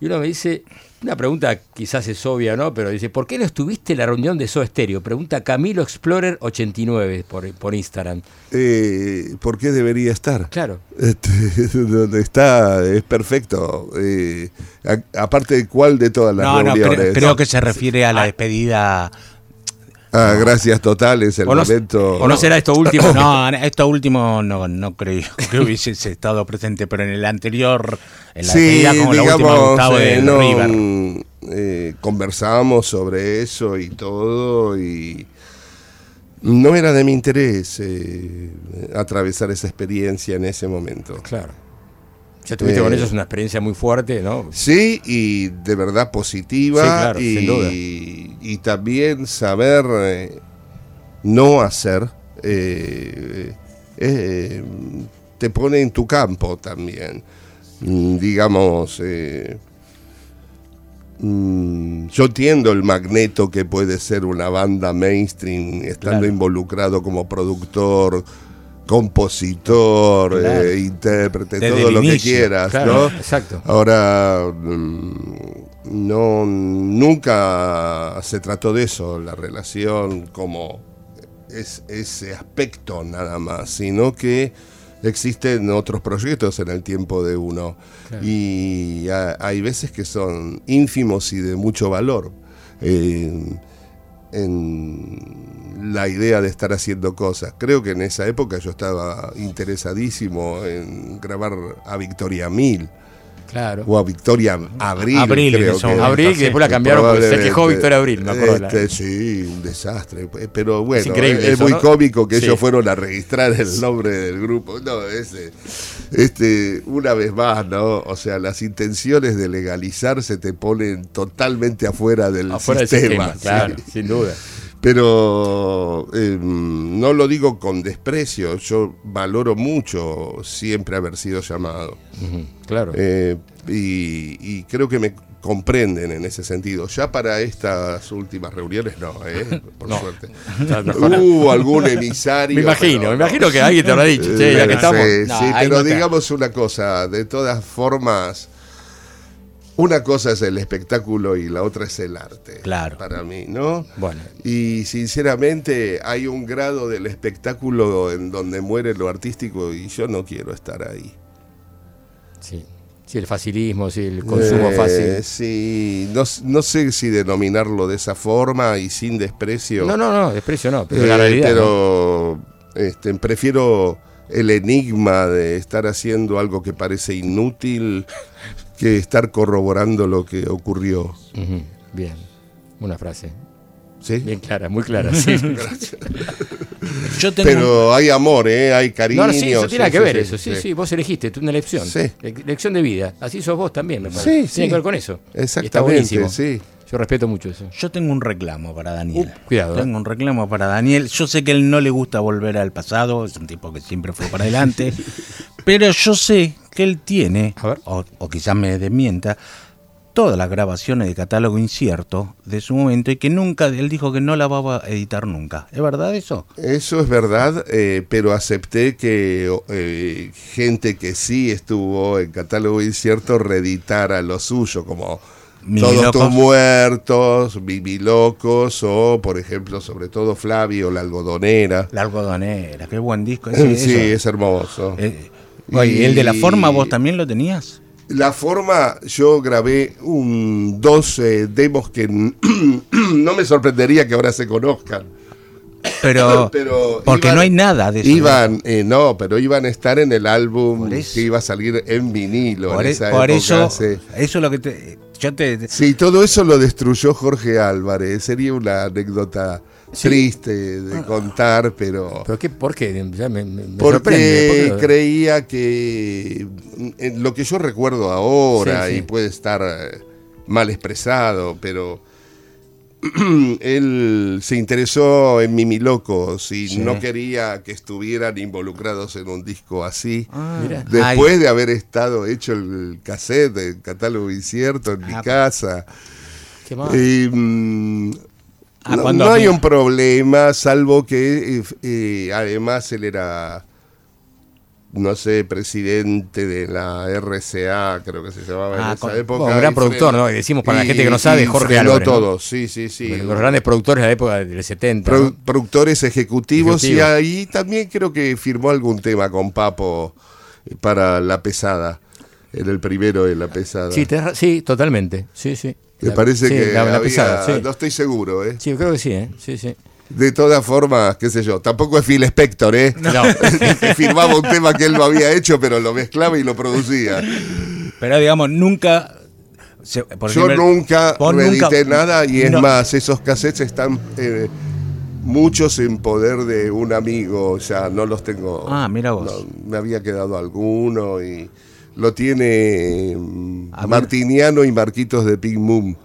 Y uno me dice, una pregunta quizás es obvia, ¿no? Pero dice, ¿por qué no estuviste en la reunión de Soda Stereo? Pregunta Camilo Explorer 89 por, por Instagram. Eh, ¿Por qué debería estar? Claro. Este, donde está es perfecto. Eh, a- aparte de cuál de todas las No, no, reuniones. creo, creo que se refiere a la despedida. Ah, gracias totales, el O no, momento. o no será esto último. No, esto último no, no creo que hubiese estado presente, pero en el anterior, en la sí, despedida con la última digamos, Gustavo eh, de no, River. eh, conversamos sobre eso y todo y no era de mi interés eh, atravesar esa experiencia en ese momento. Claro. Ya tuviste Eh, con ellos una experiencia muy fuerte, ¿no? Sí, y de verdad positiva. Sí, claro, y, sin duda. y también saber eh, no hacer eh, eh, te pone en tu campo también. Mm, Digamos, eh, mm, yo entiendo el magneto que puede ser una banda mainstream estando Claro. involucrado como productor, compositor, Claro. eh, intérprete, Desde todo lo que quieras, Claro, ¿no? exacto. Ahora, no, nunca se trató de eso, la relación como es, ese aspecto nada más, sino que existen otros proyectos en el tiempo de uno y ha- hay veces que son ínfimos y de mucho valor. eh, en la idea de estar haciendo cosas. Creo que en esa época yo estaba interesadísimo en grabar a Victoria Mil Claro. o a Victoria Abril. Abril, creo que momento, Abril, que sí. después la cambiaron porque se quejó Victoria Abril, me acuerdo. la- Este, sí, un desastre. Pero bueno, Es increíble es, eso, muy ¿no? cómico que Sí. ellos fueron a registrar el nombre del grupo. No, ese, este, una vez más, ¿no? O sea, las intenciones de legalizarse te ponen totalmente afuera del Afuera del sistema. sistema, claro, sí. sin duda. Pero eh, no lo digo con desprecio, yo valoro mucho siempre haber sido llamado. Claro. Eh, y, y creo que me comprenden en ese sentido. Ya para estas últimas reuniones no, ¿eh? por No. suerte. Hubo algún emisario. me imagino, pero me no. imagino que alguien te habrá dicho, che, ya que Eh, estamos. Sí, No, sí, ahí pero digamos una cosa, de todas formas, una cosa es el espectáculo y la otra es el arte. Claro. Para mí, ¿no? Bueno, Y sinceramente hay un grado del espectáculo en donde muere lo artístico y yo no quiero estar ahí. sí. Sí, el facilismo, sí, el consumo Eh, fácil. Sí, no, no sé si denominarlo de esa forma y sin desprecio. No, no, no, desprecio no, pero Eh, la realidad. ¿no? pero este, prefiero el enigma de estar haciendo algo que parece inútil que estar corroborando lo que ocurrió. Bien, una frase. ¿sí? Bien clara, muy clara, sí. Yo tengo Pero hay amor, ¿eh? hay cariño. No, sí, eso tiene sí, que ver eso. Sí, sí, vos elegiste, una elección. Elección de vida. Así sos vos también, me parece. Sí, Tiene que ver con eso. Y Está Exactamente, buenísimo. sí. Yo respeto mucho eso. Yo tengo un reclamo para Daniel. Uh, cuidado, ¿eh? Tengo un reclamo para Daniel. Yo sé que él no le gusta volver al pasado, es un tipo que siempre fue para adelante. pero yo sé que él tiene, A ver. o, o quizás me desmienta, todas las grabaciones de catálogo incierto de su momento y que nunca, él dijo que no la va a editar nunca. ¿Es verdad eso? Eso es verdad, eh, pero acepté que eh, gente que sí estuvo en catálogo incierto reeditara lo suyo, como Todos tus muertos, Locos, o por ejemplo, sobre todo Flavio, La Algodonera. La algodonera, qué buen disco. ese, sí, eso. es hermoso. Eh, oye, ¿el de la Y- forma vos también lo tenías? La forma, yo grabé un, dos eh, demos que no me sorprendería que ahora se conozcan. Pero, Pero porque iban- no hay nada de eso. Iban, eh, no, pero iban a estar en el álbum eso. que iba a salir en vinilo por, en e- esa por época, eso, sí. eso es lo que te, yo te, Sí, todo eso lo destruyó Jorge Álvarez. Sería una anécdota triste de Ah. contar, pero ¿Pero qué? ¿Por qué? Ya me, me- me porque creía que en lo que yo recuerdo ahora Sí, sí. y puede estar eh, mal expresado, pero él se interesó en Mimi Locos y Sí. no quería que estuvieran involucrados en un disco así. Mira. Después de haber estado hecho el cassette, el catálogo incierto en mi Ah. casa. Qué mal. Eh, mm, Ah, no, cuando- no hay un problema, salvo que eh, eh, además él era, no sé, presidente de la RCA, creo que se llamaba Ah, en esa con- época. un gran y productor, ¿no? Decimos para la y- gente que no sabe, y Jorge Álvarez, ¿no? todo, sí, sí, sí. Los grandes productores de la época del 70. Pro- ¿no? productores ejecutivos y ahí también creo que firmó algún tema con Papo eh, para La Pesada. Era el primero de La Pesada. Sí, sí, totalmente. Sí, sí. Me parece sí, que la, la había- pesada, sí. no estoy seguro, ¿eh? Sí, creo que sí, ¿eh? Sí, sí. De todas formas, qué sé yo, tampoco es Phil Spector, ¿eh? No. firmaba un tema que él no había hecho, pero lo mezclaba y lo producía. pero digamos, nunca... se- por Yo ejemplo, nunca reedité nunca- nada y es no. más, esos cassettes están eh, muchos en poder de un amigo, ya no los tengo. Ah, mira vos. No, me había quedado alguno y lo tiene ver. Martiniano y Marquitos de Pink Moon.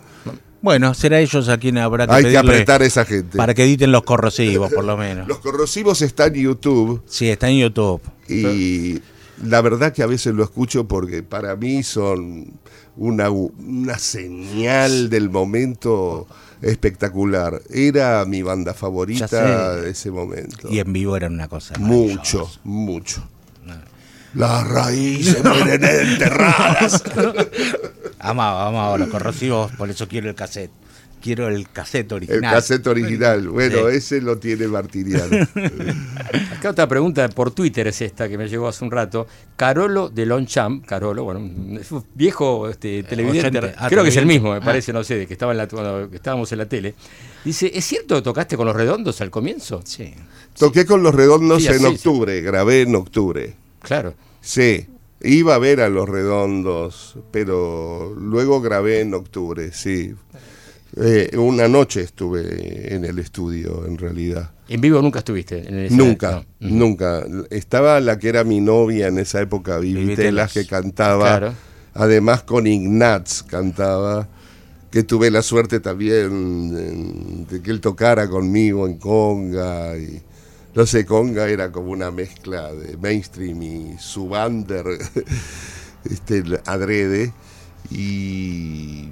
Bueno, será ellos a quien habrá que Hay que apretar a esa gente. para que editen los corrosivos, por lo menos. Los corrosivos están en YouTube. Sí, está en YouTube. Y la verdad que a veces lo escucho porque para mí son una, una señal del momento espectacular. Era mi banda favorita de ese momento. Y en vivo era una cosa. Mucho, mucho. Las raíces mueren enterradas. Amaba, amaba los corrosivos, por eso quiero el cassette. Quiero el cassette El original. cassette original. Bueno, Sí. ese lo tiene Martiniano. Acá otra pregunta por Twitter es esta que me llegó hace un rato. Carolo de Longchamp, Carolo, bueno, un un viejo este, televidente, oyente. Ah, creo que es el mismo, me Ah. parece, no sé, que estaba en la, cuando estábamos en la tele. Dice, ¿es cierto que tocaste con los redondos al comienzo? Sí. Toqué con los redondos Sí, en así, sí. octubre, grabé en octubre. Claro. Sí, iba a ver a los redondos, pero luego grabé en octubre, sí. Eh, una noche estuve en el estudio, en realidad. En vivo nunca estuviste. En esa- Nunca, no. Nunca. Estaba la que era mi novia en esa época, Vivi Vivi Telas, Telas. que cantaba. Claro. Además con Ignatz cantaba. que tuve la suerte también en- de que él tocara conmigo en conga y no sé, conga era como una mezcla de mainstream y subander este adrede. Y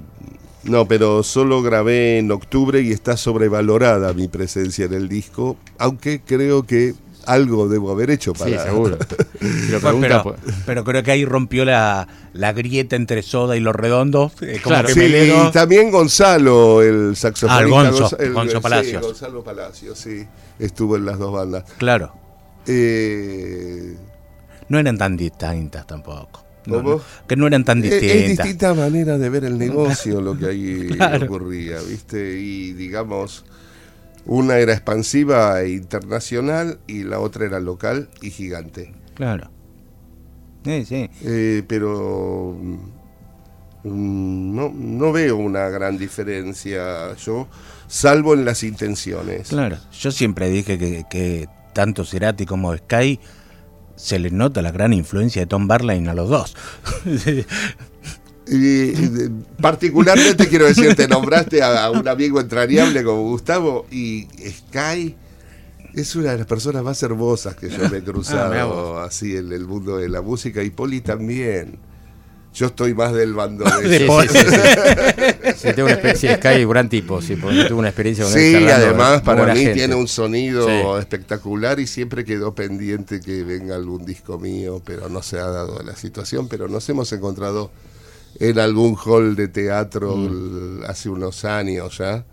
no, pero solo grabé en octubre y está sobrevalorada mi presencia en el disco, aunque creo que algo debo haber hecho Sí, para seguro. Si lo Bueno, preguntas, pero, pues- pero creo que ahí rompió la, la grieta entre Soda y los redondos. eh, como Claro. que Sí, Melero- y también Gonzalo, el saxofonista. Ah, el Gonzo, sí, Palacios. Gonzalo Palacios, sí. Estuvo en las dos bandas. Claro, Eh, no eran tan distintas tampoco. No, ¿Cómo? no, que no eran tan es, es distintas. distinta manera de ver el negocio lo que ahí Claro. ocurría, ¿viste? Y digamos, una era expansiva e internacional y la otra era local y gigante. Claro. Sí, sí. Eh, pero mm, no, no veo una gran diferencia yo, salvo en las intenciones. Claro. Yo siempre dije que, que tanto Cerati como Sky se les nota la gran influencia de Tom Barline a los dos. Y, particularmente quiero decir, te nombraste a, a un amigo entrañable como Gustavo y Sky es una de las personas más hermosas que yo me he Ah, cruzado así en el mundo de la música y Poli también. Yo estoy más del bando de sí, sí, sí. Sí, tengo una experiencia, Sky, gran tipo, sí, porque tuve una experiencia con él Sí, además para mí gente. tiene un sonido Sí. espectacular y siempre quedó pendiente que venga algún disco mío, pero no se ha dado la situación, pero nos hemos encontrado en algún hall de teatro Mm. hace unos años ya.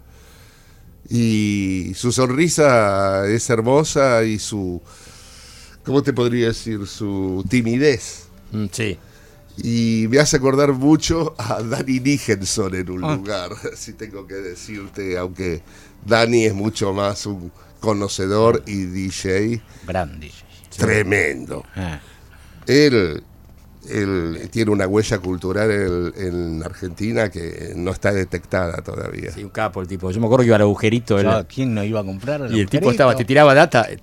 Y su sonrisa es hermosa y su, ¿cómo te podría decir? Su timidez. Mm, Sí, Y me hace acordar mucho a Danny Nicholson en un Ah. lugar, si tengo que decirte, aunque Danny es mucho más un conocedor y DJ Grande. tremendo. Ah, Él, él tiene una huella cultural en, en Argentina que no está detectada todavía. sí, un capo el tipo. Yo me acuerdo que iba al agujerito ¿Quién no iba a comprar? y el tipo estaba, te tiraba data. en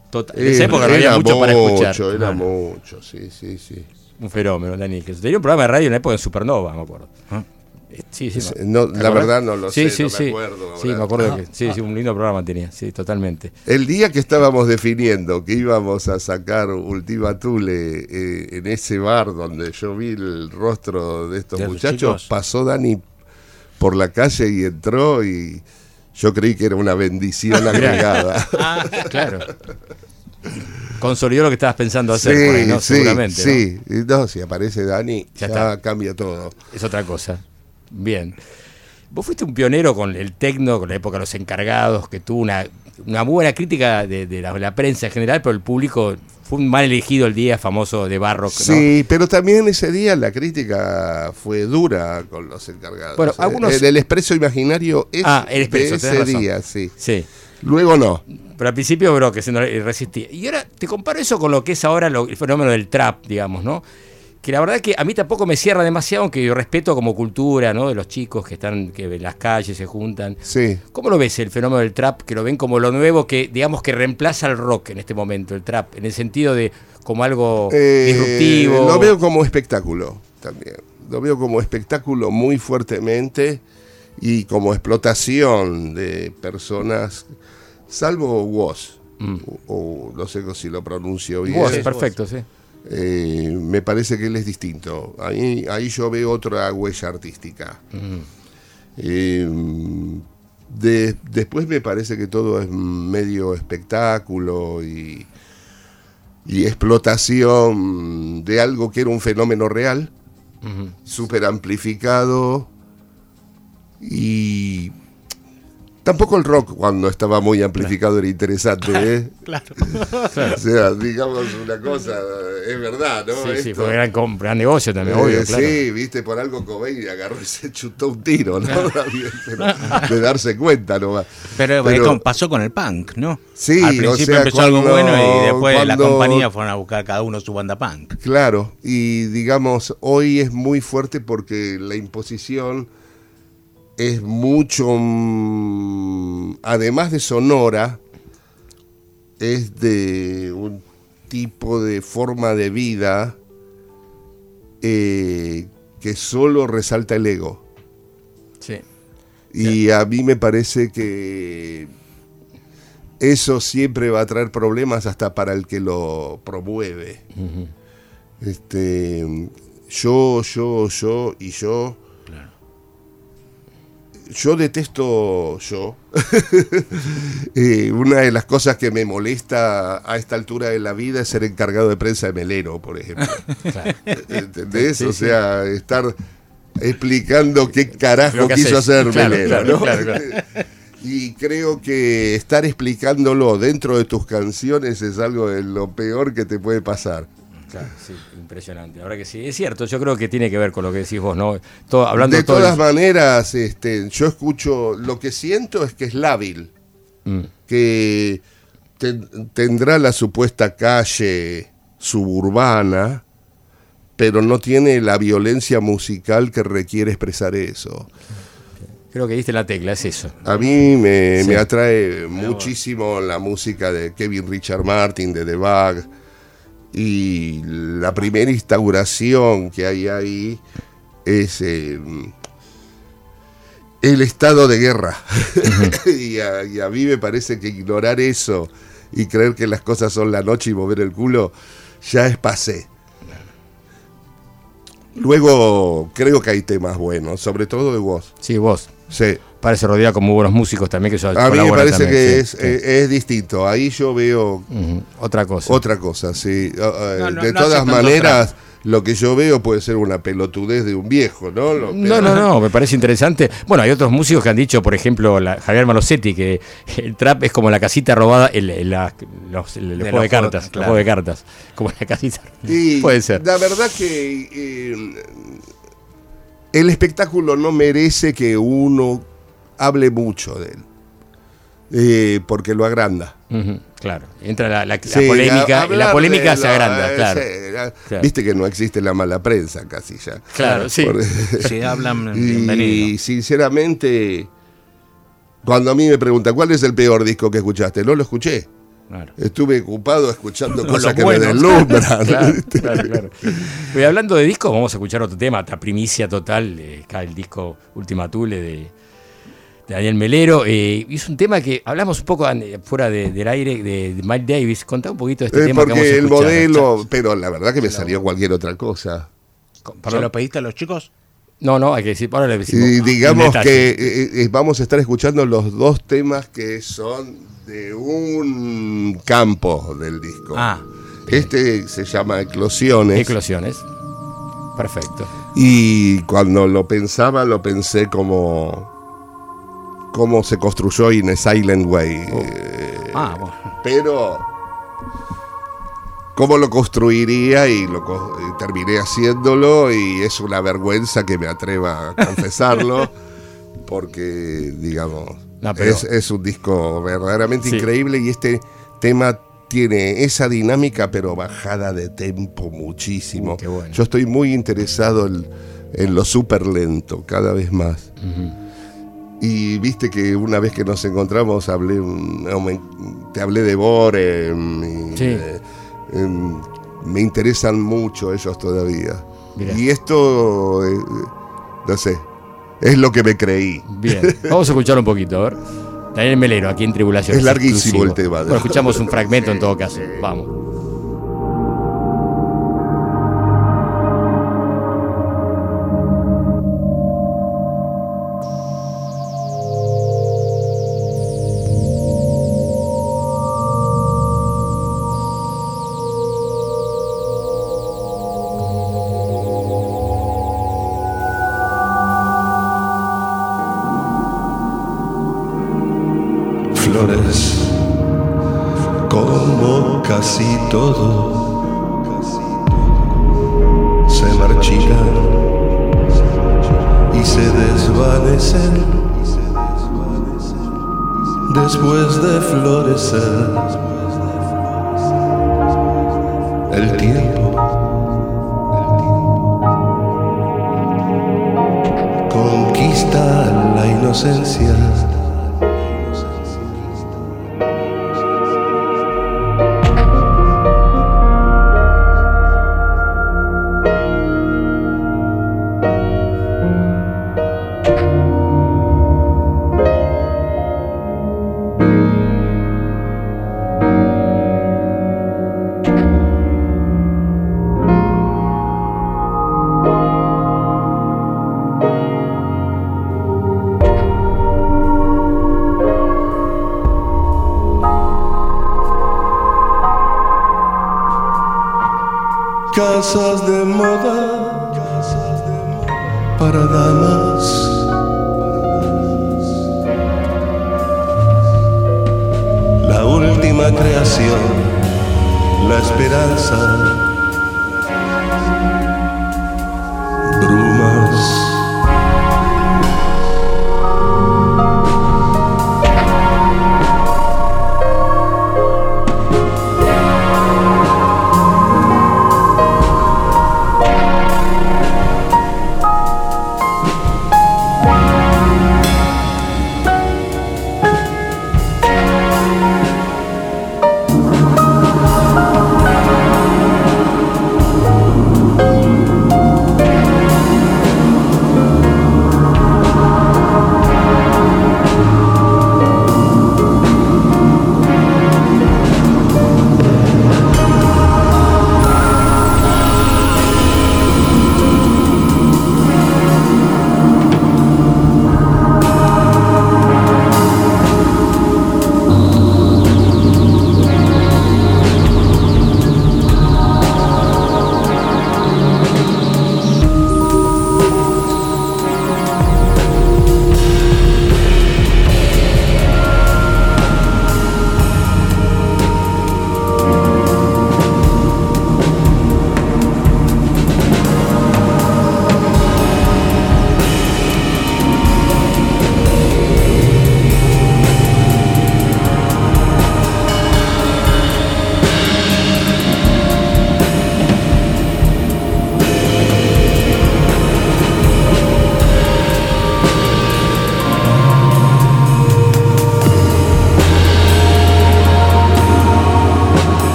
esa Eh, época no había mucho para escuchar. mucho, Era Ah, mucho, sí, sí, sí. Un fenómeno, Dani. Que tenía un programa de radio en la época de Supernova, me acuerdo. Ah. Sí, sí. Es- no, ¿te la acordás? verdad no lo sí, sé, sí, no me sí. acuerdo Sí, ahora. me acuerdo que sí, sí, un lindo programa tenía, sí, totalmente. El día que estábamos definiendo que íbamos a sacar Ultima Thule eh, en ese bar donde yo vi el rostro de estos muchachos, chicos. pasó Dani por la calle y entró y yo creí que era una bendición agregada. Ah, claro. Consolidó lo que estabas pensando hacer sí, por ahí, ¿no? sí, Seguramente. ¿no? sí. Y No, si aparece Dani, Ya ya, cambia todo. Es otra cosa. Bien. Vos fuiste un pionero con el tecno, con la época de los encargados, que tuvo una, una buena crítica de, de la, la prensa en general, pero el público fue un mal elegido el día famoso de Barrock. ¿no? Sí, pero también ese día la crítica fue dura con los encargados. Bueno, algunos- el expreso imaginario es Ah, el Expreso, de ese razón. día, sí. Sí. Luego no. Pero al principio, bro, que se resistía. Y ahora te comparo eso con lo que es ahora lo- el fenómeno del trap, digamos, ¿no? Que la verdad que a mí tampoco me cierra demasiado, aunque yo respeto como cultura, ¿no? De los chicos que están que en las calles se juntan. Sí. ¿Cómo lo ves el fenómeno del trap? Que lo ven como lo nuevo que, digamos, que reemplaza al rock en este momento, el trap, en el sentido de como algo Eh, disruptivo. Lo veo como espectáculo también. Lo veo como espectáculo muy fuertemente y como explotación de personas, salvo Woz, o, o no sé si lo pronuncio bien. Mm. Vos, perfecto, sí. Eh, me parece que él es distinto. Ahí, ahí yo veo otra huella artística. Eh, de- después me parece que todo es medio espectáculo y, y explotación de algo que era un fenómeno real, súper amplificado y tampoco el rock cuando estaba muy amplificado era interesante, ¿eh? Claro. O sea, digamos una cosa, es verdad, ¿no? Sí, sí, Esto. fue un gran, negocio también, Eh, obvio, claro. Sí, viste, por algo Cobain agarró y se chutó un tiro, ¿no? De darse cuenta nomás. Pero, eh, Pero- pasó con el punk, ¿no? Sí, Al o principio sea, empezó algo bueno y después la cuando- compañía fueron a buscar cada uno su banda punk. Claro, y digamos, hoy es muy fuerte porque la imposición es mucho, mm, además de sonora, es de un tipo de forma de vida eh, que solo resalta el ego. Sí. Y a mí me parece que eso siempre va a traer problemas hasta para el que lo promueve. Este, yo, yo, yo y yo. Yo detesto yo. Eh, una de las cosas que me molesta a esta altura de la vida es ser encargado de prensa de Melero, por ejemplo. ¿Entendés? Sí, o sí. sea, estar explicando qué carajo que quiso hacer Claro, Melero. claro, ¿no? claro, claro. Y creo que estar explicándolo dentro de tus canciones es algo de lo peor que te puede pasar. Claro, sí, impresionante. La verdad que sí. Es cierto, yo creo que tiene que ver con lo que decís vos, ¿no? Todo, hablando de todo el- todas maneras, este, yo escucho, lo que siento es que es lábil, Mm. que ten- tendrá la supuesta calle suburbana, pero no tiene la violencia musical que requiere expresar eso. Creo que diste la tecla, es eso. A mí me, Sí. me atrae muchísimo la música de Kevin Richard Martin, de The Bug, y la primera instauración que hay ahí es eh, el estado de guerra. y, a, y a mí me parece que ignorar eso y creer que las cosas son la noche y mover el culo ya es pasé. Luego creo que hay temas buenos, sobre todo de vos. Sí, vos. Sí. Parece rodeado con muy buenos músicos también que A mí me parece también, que sí, es, sí. eh, es distinto. Ahí yo veo Otra cosa. otra cosa, sí. Ah, ah, No, no, de todas maneras, lo que yo veo puede ser una pelotudez de un viejo, ¿no? Lo- No, no, no, me parece interesante. Bueno, hay otros músicos que han dicho, por ejemplo, la- Javier Malosetti, que el trap es como la casita robada, el, el- la- los, el- el De juego de los juegos, cartas, el claro. juego de cartas, como la casita. Y Puede ser. La verdad que eh, el espectáculo no merece que uno hable mucho de él. eh, porque lo agranda. Claro, entra la, la- la Sí, polémica, la polémica se agranda, eh, claro. sí, la- Claro. Viste que no existe la mala prensa casi ya. Claro, sí. Por- Si hablan, Y sinceramente, cuando a mí me preguntan cuál es el peor disco que escuchaste, no lo escuché. Claro. Estuve ocupado escuchando cosas que buenos. me deslumbran. Claro, claro, claro. Y hablando de discos, vamos a escuchar otro tema, otra primicia total, eh, acá el disco Última Tule de, de Daniel Melero. eh, es un tema que hablamos un poco fuera de- del aire de, de Mike Davis. Contá un poquito de este Eh, tema que vamos a porque el escuchar. modelo, pero la verdad que me salió cualquier otra cosa. Con- ¿Se perdón. lo pediste a los chicos? No, no, hay que decir, ahora le decimos. Y digamos que eh, eh, vamos a estar escuchando los dos temas que son de un campo del disco. Ah, Este se llama Eclosiones. Eclosiones. Perfecto. Y cuando lo pensaba, lo pensé como cómo se construyó In a Silent Way. Oh. Eh, ah, bueno. pero cómo lo construiría y lo y terminé haciéndolo y es una vergüenza que me atreva a confesarlo porque digamos No, pero- es, es un disco verdaderamente Sí. increíble y este tema tiene esa dinámica pero bajada de tempo muchísimo Uh, qué bueno. yo estoy muy interesado en, en lo súper lento cada vez más y viste que una vez que nos encontramos hablé te hablé de Borem y, Sí. eh, em, me interesan mucho ellos todavía. Mirá. Y esto, eh, no sé, es lo que me creí. Bien, vamos a escuchar un poquito, a ver. Daniel Melero, aquí en Tribulación. Es larguísimo el tema, ¿no? Bueno, escuchamos un fragmento en todo caso. Vamos.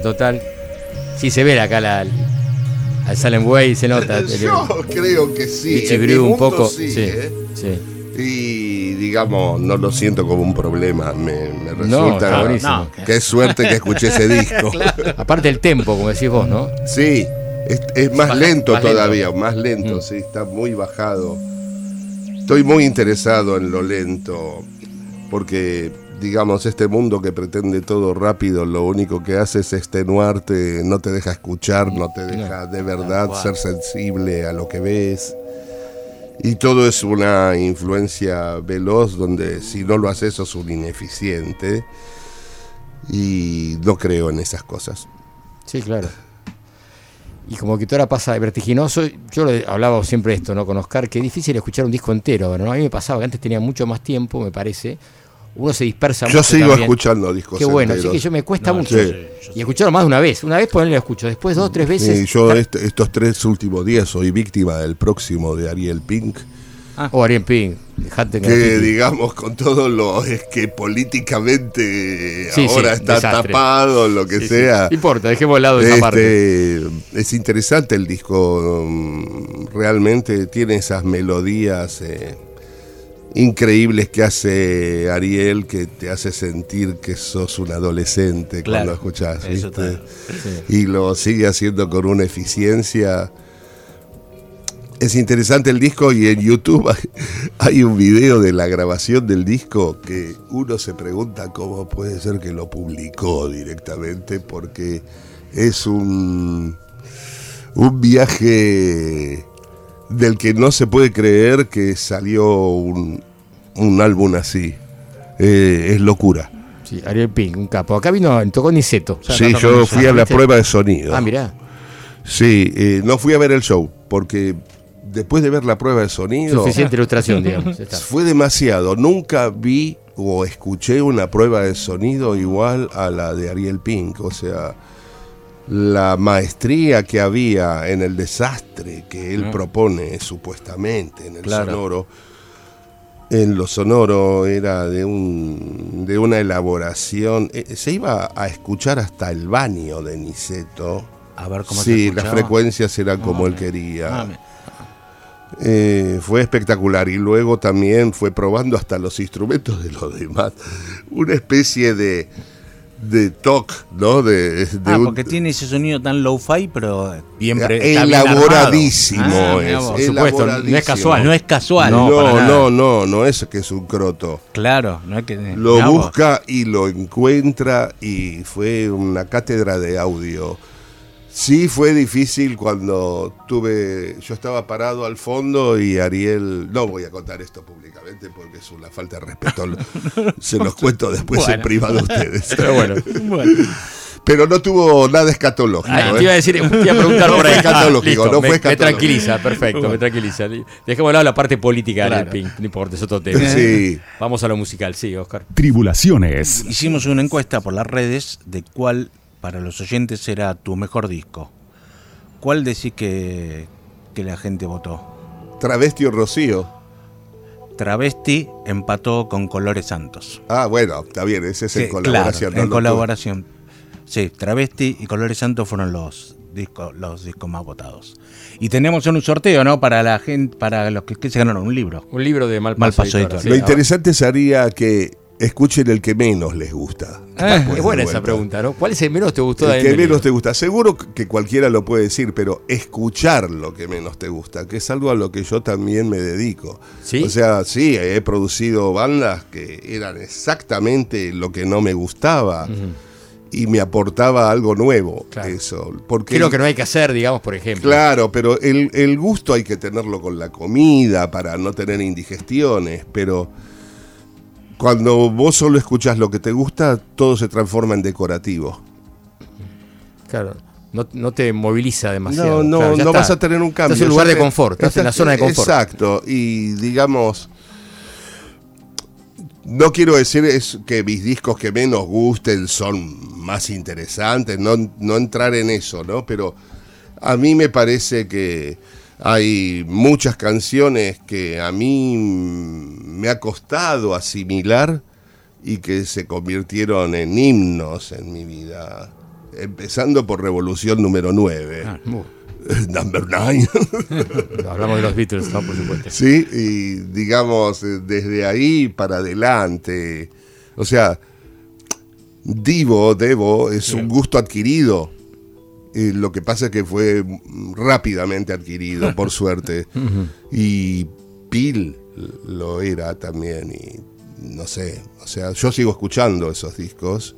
Total. Sí, se ve acá la, al Salem Way, se nota. Yo creo que sí. En mi un poco. Sí, Sí, ¿eh? sí. Y digamos, no lo siento como un problema. Me, me No, resulta. buenísimo. No, Qué suerte que escuché ese disco. Aparte el tempo, como decís vos, ¿no? Sí, es, es más Baja- lento más lento. todavía, más lento, Mm. sí, está muy bajado. Estoy muy interesado en lo lento, porque, digamos, este mundo que pretende todo rápido, lo único que hace es extenuarte, no te deja escuchar, no te deja de verdad ser sensible a lo que ves. Y todo es una influencia veloz donde si no lo haces sos un ineficiente. Y no creo en esas cosas. Sí, claro. Y como que todo ahora pasa vertiginoso, yo hablaba siempre de esto, ¿no? Con Oscar, que es difícil escuchar un disco entero, ¿no? A mí me pasaba que antes tenía mucho más tiempo, me parece. Uno se dispersa Yo mucho sigo también. escuchando discos Qué bueno, enteros. así que yo me cuesta No, mucho. sí. Y escucharlo más de una vez. Una vez ponerle lo escucho, después dos, tres veces. Sí, yo est- estos tres últimos días soy víctima del próximo de Ariel Pink, O Ariel Pink, dejate que digamos con todo lo es que políticamente Sí, sí, ahora está desastre. tapado, lo que sea. No importa, dejemos de lado esa parte. Este, es interesante el disco, mm, realmente tiene esas melodías eh, increíbles que hace Ariel, que te hace sentir que sos un adolescente Claro, cuando escuchás, ¿viste? está- Y lo sigue haciendo con una eficiencia. Es interesante el disco y en YouTube hay, hay un video de la grabación del disco que uno se pregunta cómo puede ser que lo publicó directamente porque es un, un viaje del que no se puede creer que salió un, un álbum así. Eh, es locura. Sí, Ariel Pink, un capo. Acá vino, tocó Niceto. Sí, yo fui a la ¿Viste? prueba de sonido. Ah, mirá. Sí, eh, no fui a ver el show porque después de ver la prueba de sonido Suficiente ilustración, digamos. está. fue demasiado. Nunca vi o escuché una prueba de sonido igual a la de Ariel Pink. O sea, la maestría que había en el desastre que él propone supuestamente en el Claro. sonoro. En lo sonoro era de un de una elaboración. eh, se iba a escuchar hasta el baño de Niceto. A ver cómo se Sí, las frecuencias eran como Ah, él me- quería. ah, Eh, fue espectacular y luego también fue probando hasta los instrumentos de los demás. Una especie de, de talk, ¿no? De, de Ah, un- porque tiene ese sonido tan low-fi, pero bien elaboradísimo. Ah, es, mirá vos. Por supuesto, no es elaboradísimo. casual. No es casual. No, no, no, no, no es que es un croto. Claro, no es que. Lo vos. busca y lo encuentra y fue una cátedra de audio. Sí fue difícil cuando tuve, yo estaba parado al fondo y Ariel, no voy a contar esto públicamente porque es una falta de respeto, se los cuento después en privado a ustedes. Pero bueno. Bueno, Pero no tuvo nada escatológico. Ah, ¿eh? te iba a decir, te iba a preguntar No por fue ahí. escatológico, listo, no me, fue me escatológico. tranquiliza, perfecto, me tranquiliza. Dejemos de lado la parte política de Claro. Ariel Pink, no importa, es otro tema. Sí. Vamos a lo musical, sí, Oscar. Tribulaciones. hicimos una encuesta por las redes de cuál para los oyentes era tu mejor disco. ¿Cuál decís que, que la gente votó? Travesti o Rocío. Travesti empató con Colores Santos. Ah, bueno, está bien, ese es en colaboración. claro, no en colaboración. Sí, Travesti y Colores Santos fueron los discos, los discos más votados. Y tenemos un sorteo, ¿no? Para la gente, para los que, que se ganaron un libro. Un libro de Malpaso, Malpaso sí, Lo interesante sería que escuchen el que menos les gusta. Ah, es buena esa pregunta, ¿no? ¿Cuál es el menos te gustó de El que menos libro? te gusta. Seguro que cualquiera lo puede decir, pero escuchar lo que menos te gusta, que es algo a lo que yo también me dedico. ¿Sí? O sea, sí, he producido bandas que eran exactamente lo que no me gustaba y me aportaba algo nuevo. Claro. Eso. Porque ¿Qué es lo que no hay que hacer, digamos, por ejemplo? Claro, pero el, el gusto hay que tenerlo con la comida para no tener indigestiones, pero cuando vos solo escuchás lo que te gusta, todo se transforma en decorativo. Claro. No, no te moviliza demasiado. No, no, Claro, no está. vas a tener un cambio. Estás en un lugar de confort, estás en la zona de confort. Exacto, y digamos, no quiero decir es que mis discos que menos gusten son más interesantes, no, no entrar en eso, ¿no? Pero a mí me parece que hay muchas canciones que a mí me ha costado asimilar y que se convirtieron en himnos en mi vida. Empezando por Revolución número 9. Ah, Number 9. Hablamos de los Beatles, ¿no? Por supuesto. sí, y digamos, eh, desde ahí para adelante. O sea, Divo, Devo, es un gusto adquirido. Eh, lo que pasa es que fue rápidamente adquirido, por suerte. Y Pil lo era también. Y no sé, o sea, yo sigo escuchando esos discos.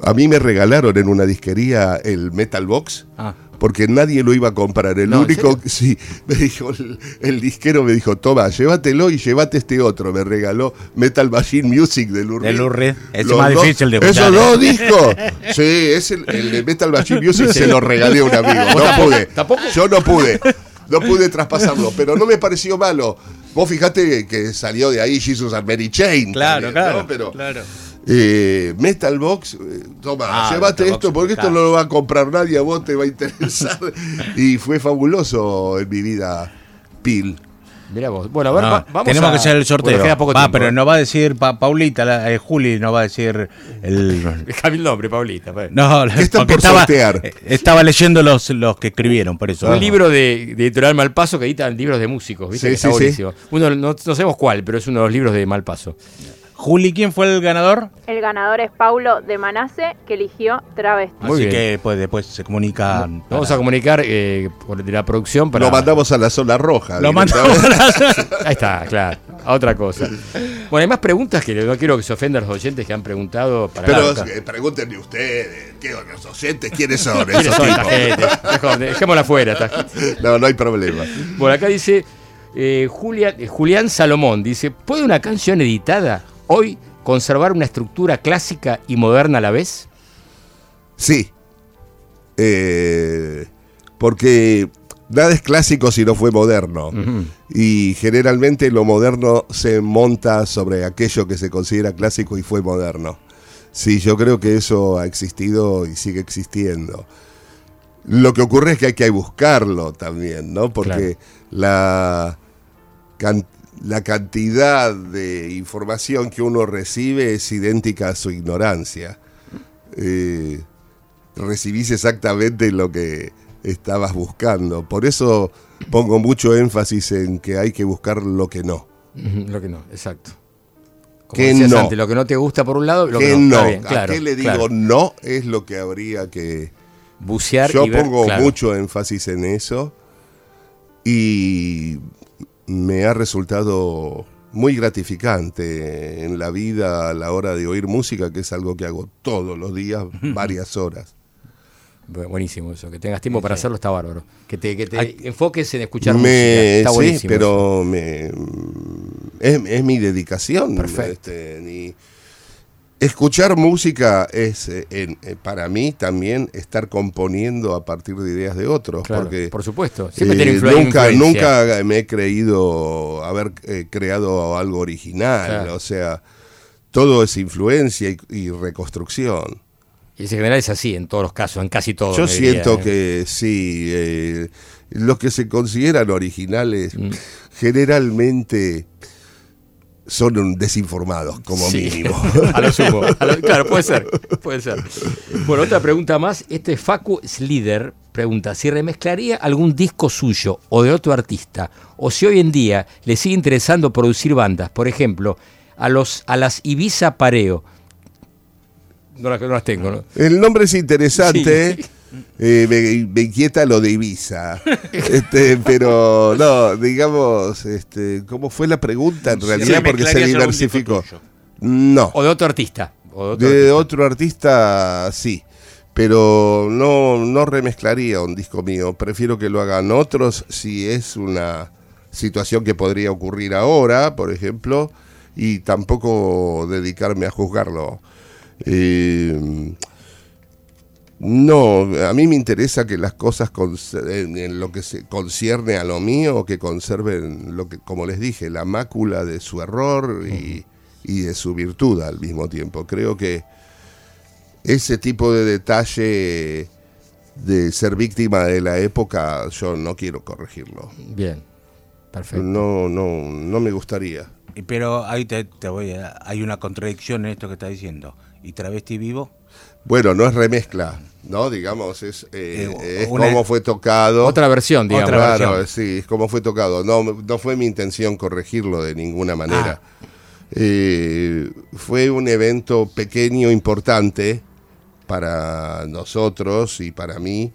A mí me regalaron en una disquería el Metal Box. Ah. Porque nadie lo iba a comprar. El No, ¿en único, sí, me dijo el, el disquero me dijo, toma, llévatelo y llévate este otro. Me regaló Metal Machine Music de Lou Reed. De. Es Los más dos- difícil de Esos escuchar, dos ¿eh? discos. Sí, es el, el de Metal Machine Music se lo regalé a un amigo. ¿Vos No tampoco? pude. ¿Tampoco? Yo no pude. No pude traspasarlo, pero no me pareció malo. Vos fijate que salió de ahí Jesus and Mary Chain. Claro, también, claro. ¿no? Pero, claro. Eh, Metal Box, eh, toma, Ah, llévate Metal esto Box, porque esto no lo va a comprar nadie, a vos te va a interesar. y fue fabuloso en mi vida, Pil. Mirá vos. Bueno, a ver, No, va- vamos tenemos a- que hacer el sorteo. Bueno, queda poco va, tiempo, pero ¿eh? no va a decir Pa- Paulita, la- eh, Juli, no va a decir el. Déjame el nombre, Paulita. pues. No, ¿Qué están porque por estaba, sortear? estaba leyendo los, los que escribieron, por eso. Un libro de, de Editorial Malpaso que editan libros de músicos, ¿viste? Sí, que está sí, sí. Uno, no, no sabemos cuál, pero es uno de los libros de Malpaso. Juli, ¿quién fue el ganador? El ganador es Paulo de Manace, que eligió Travesti. Muy Así bien. que pues, después se comunican. Vamos para- a comunicar eh, por de la producción para. Lo mandamos a la zona roja. Lo mandamos. Ahí está, claro. A otra cosa. Bueno, hay más preguntas que no quiero que se ofendan los oyentes que han preguntado para. Pero eh, pregúntenle ustedes, ¿qué, los oyentes, ¿quiénes son ¿Quiénes esos son tipos? gente? Dejémosla afuera. No, no hay problema. Bueno, acá dice eh, Julia- eh, Julián Salomón, dice, ¿puede una canción editada hoy conservar una estructura clásica y moderna a la vez? Sí. Eh, porque nada es clásico si no fue moderno. Y generalmente lo moderno se monta sobre aquello que se considera clásico y fue moderno. Sí, yo creo que eso ha existido y sigue existiendo. Lo que ocurre es que hay que buscarlo también, ¿no? Porque la, can- la cantidad de información que uno recibe es idéntica a su ignorancia. Eh, recibís exactamente lo que estabas buscando. Por eso pongo mucho énfasis en que hay que buscar lo que no. Lo que no, exacto. Como Que no. antes, lo que no te gusta por un lado, lo que, que no. ¿A qué le digo claro. no? Es lo que habría que... Bucear Yo y ver, pongo claro. mucho énfasis en eso y me ha resultado muy gratificante en la vida a la hora de oír música, que es algo que hago todos los días, varias horas. Bu- Buenísimo eso, que tengas tiempo para Sí. hacerlo está bárbaro. Que te, que te Hay- enfoques en escuchar música. Está sí, buenísimo. pero me, es, es mi dedicación. Perfecto. este, ni- escuchar música es, eh, en- eh, para mí también, estar componiendo a partir de ideas de otros. Claro, porque por supuesto. Siempre Eh, tiene influ- nunca, nunca me he creído haber creado algo original. Claro. O sea, todo es influencia y, y reconstrucción. Y en general es así en todos los casos, en casi todos. Yo diría, siento que sí, los que se consideran originales Mm. generalmente son un desinformados, como Sí, mínimo. a lo sumo. a lo- claro, puede ser, puede ser. Bueno, otra pregunta más. Este Facu Slider pregunta si remezclaría algún disco suyo o de otro artista, o si hoy en día le sigue interesando producir bandas, por ejemplo, a los a las Ibiza Pareo. No las, no las tengo, ¿no? El nombre es interesante. Sí. Eh, me, me inquieta lo de Ibiza. Este, pero no, digamos, este, ¿cómo fue la pregunta en realidad? Porque se diversificó. No. O de otro artista. o de otro De artista. otro artista, sí. Pero no, no remezclaría un disco mío. Prefiero que lo hagan otros si es una situación que podría ocurrir ahora, por ejemplo, y tampoco dedicarme a juzgarlo. Eh, no, a mí me interesa que las cosas en lo que se concierne a lo mío, que conserven lo que, como les dije, la mácula de su error y, y de su virtud al mismo tiempo. Creo que ese tipo de detalle de ser víctima de la época, yo no quiero corregirlo. Bien, perfecto. No, no, no me gustaría. Pero ahí te, te voy a- hay una contradicción en esto que está diciendo. ¿Y travesti vivo? Bueno, no es remezcla, ¿no? Digamos, es, eh, Eh, es una- como fue tocado. Otra versión, digamos. Otra Claro, versión. sí, es como fue tocado. No, no fue mi intención corregirlo de ninguna manera. Ah. Eh, fue un evento pequeño, importante para nosotros y para mí.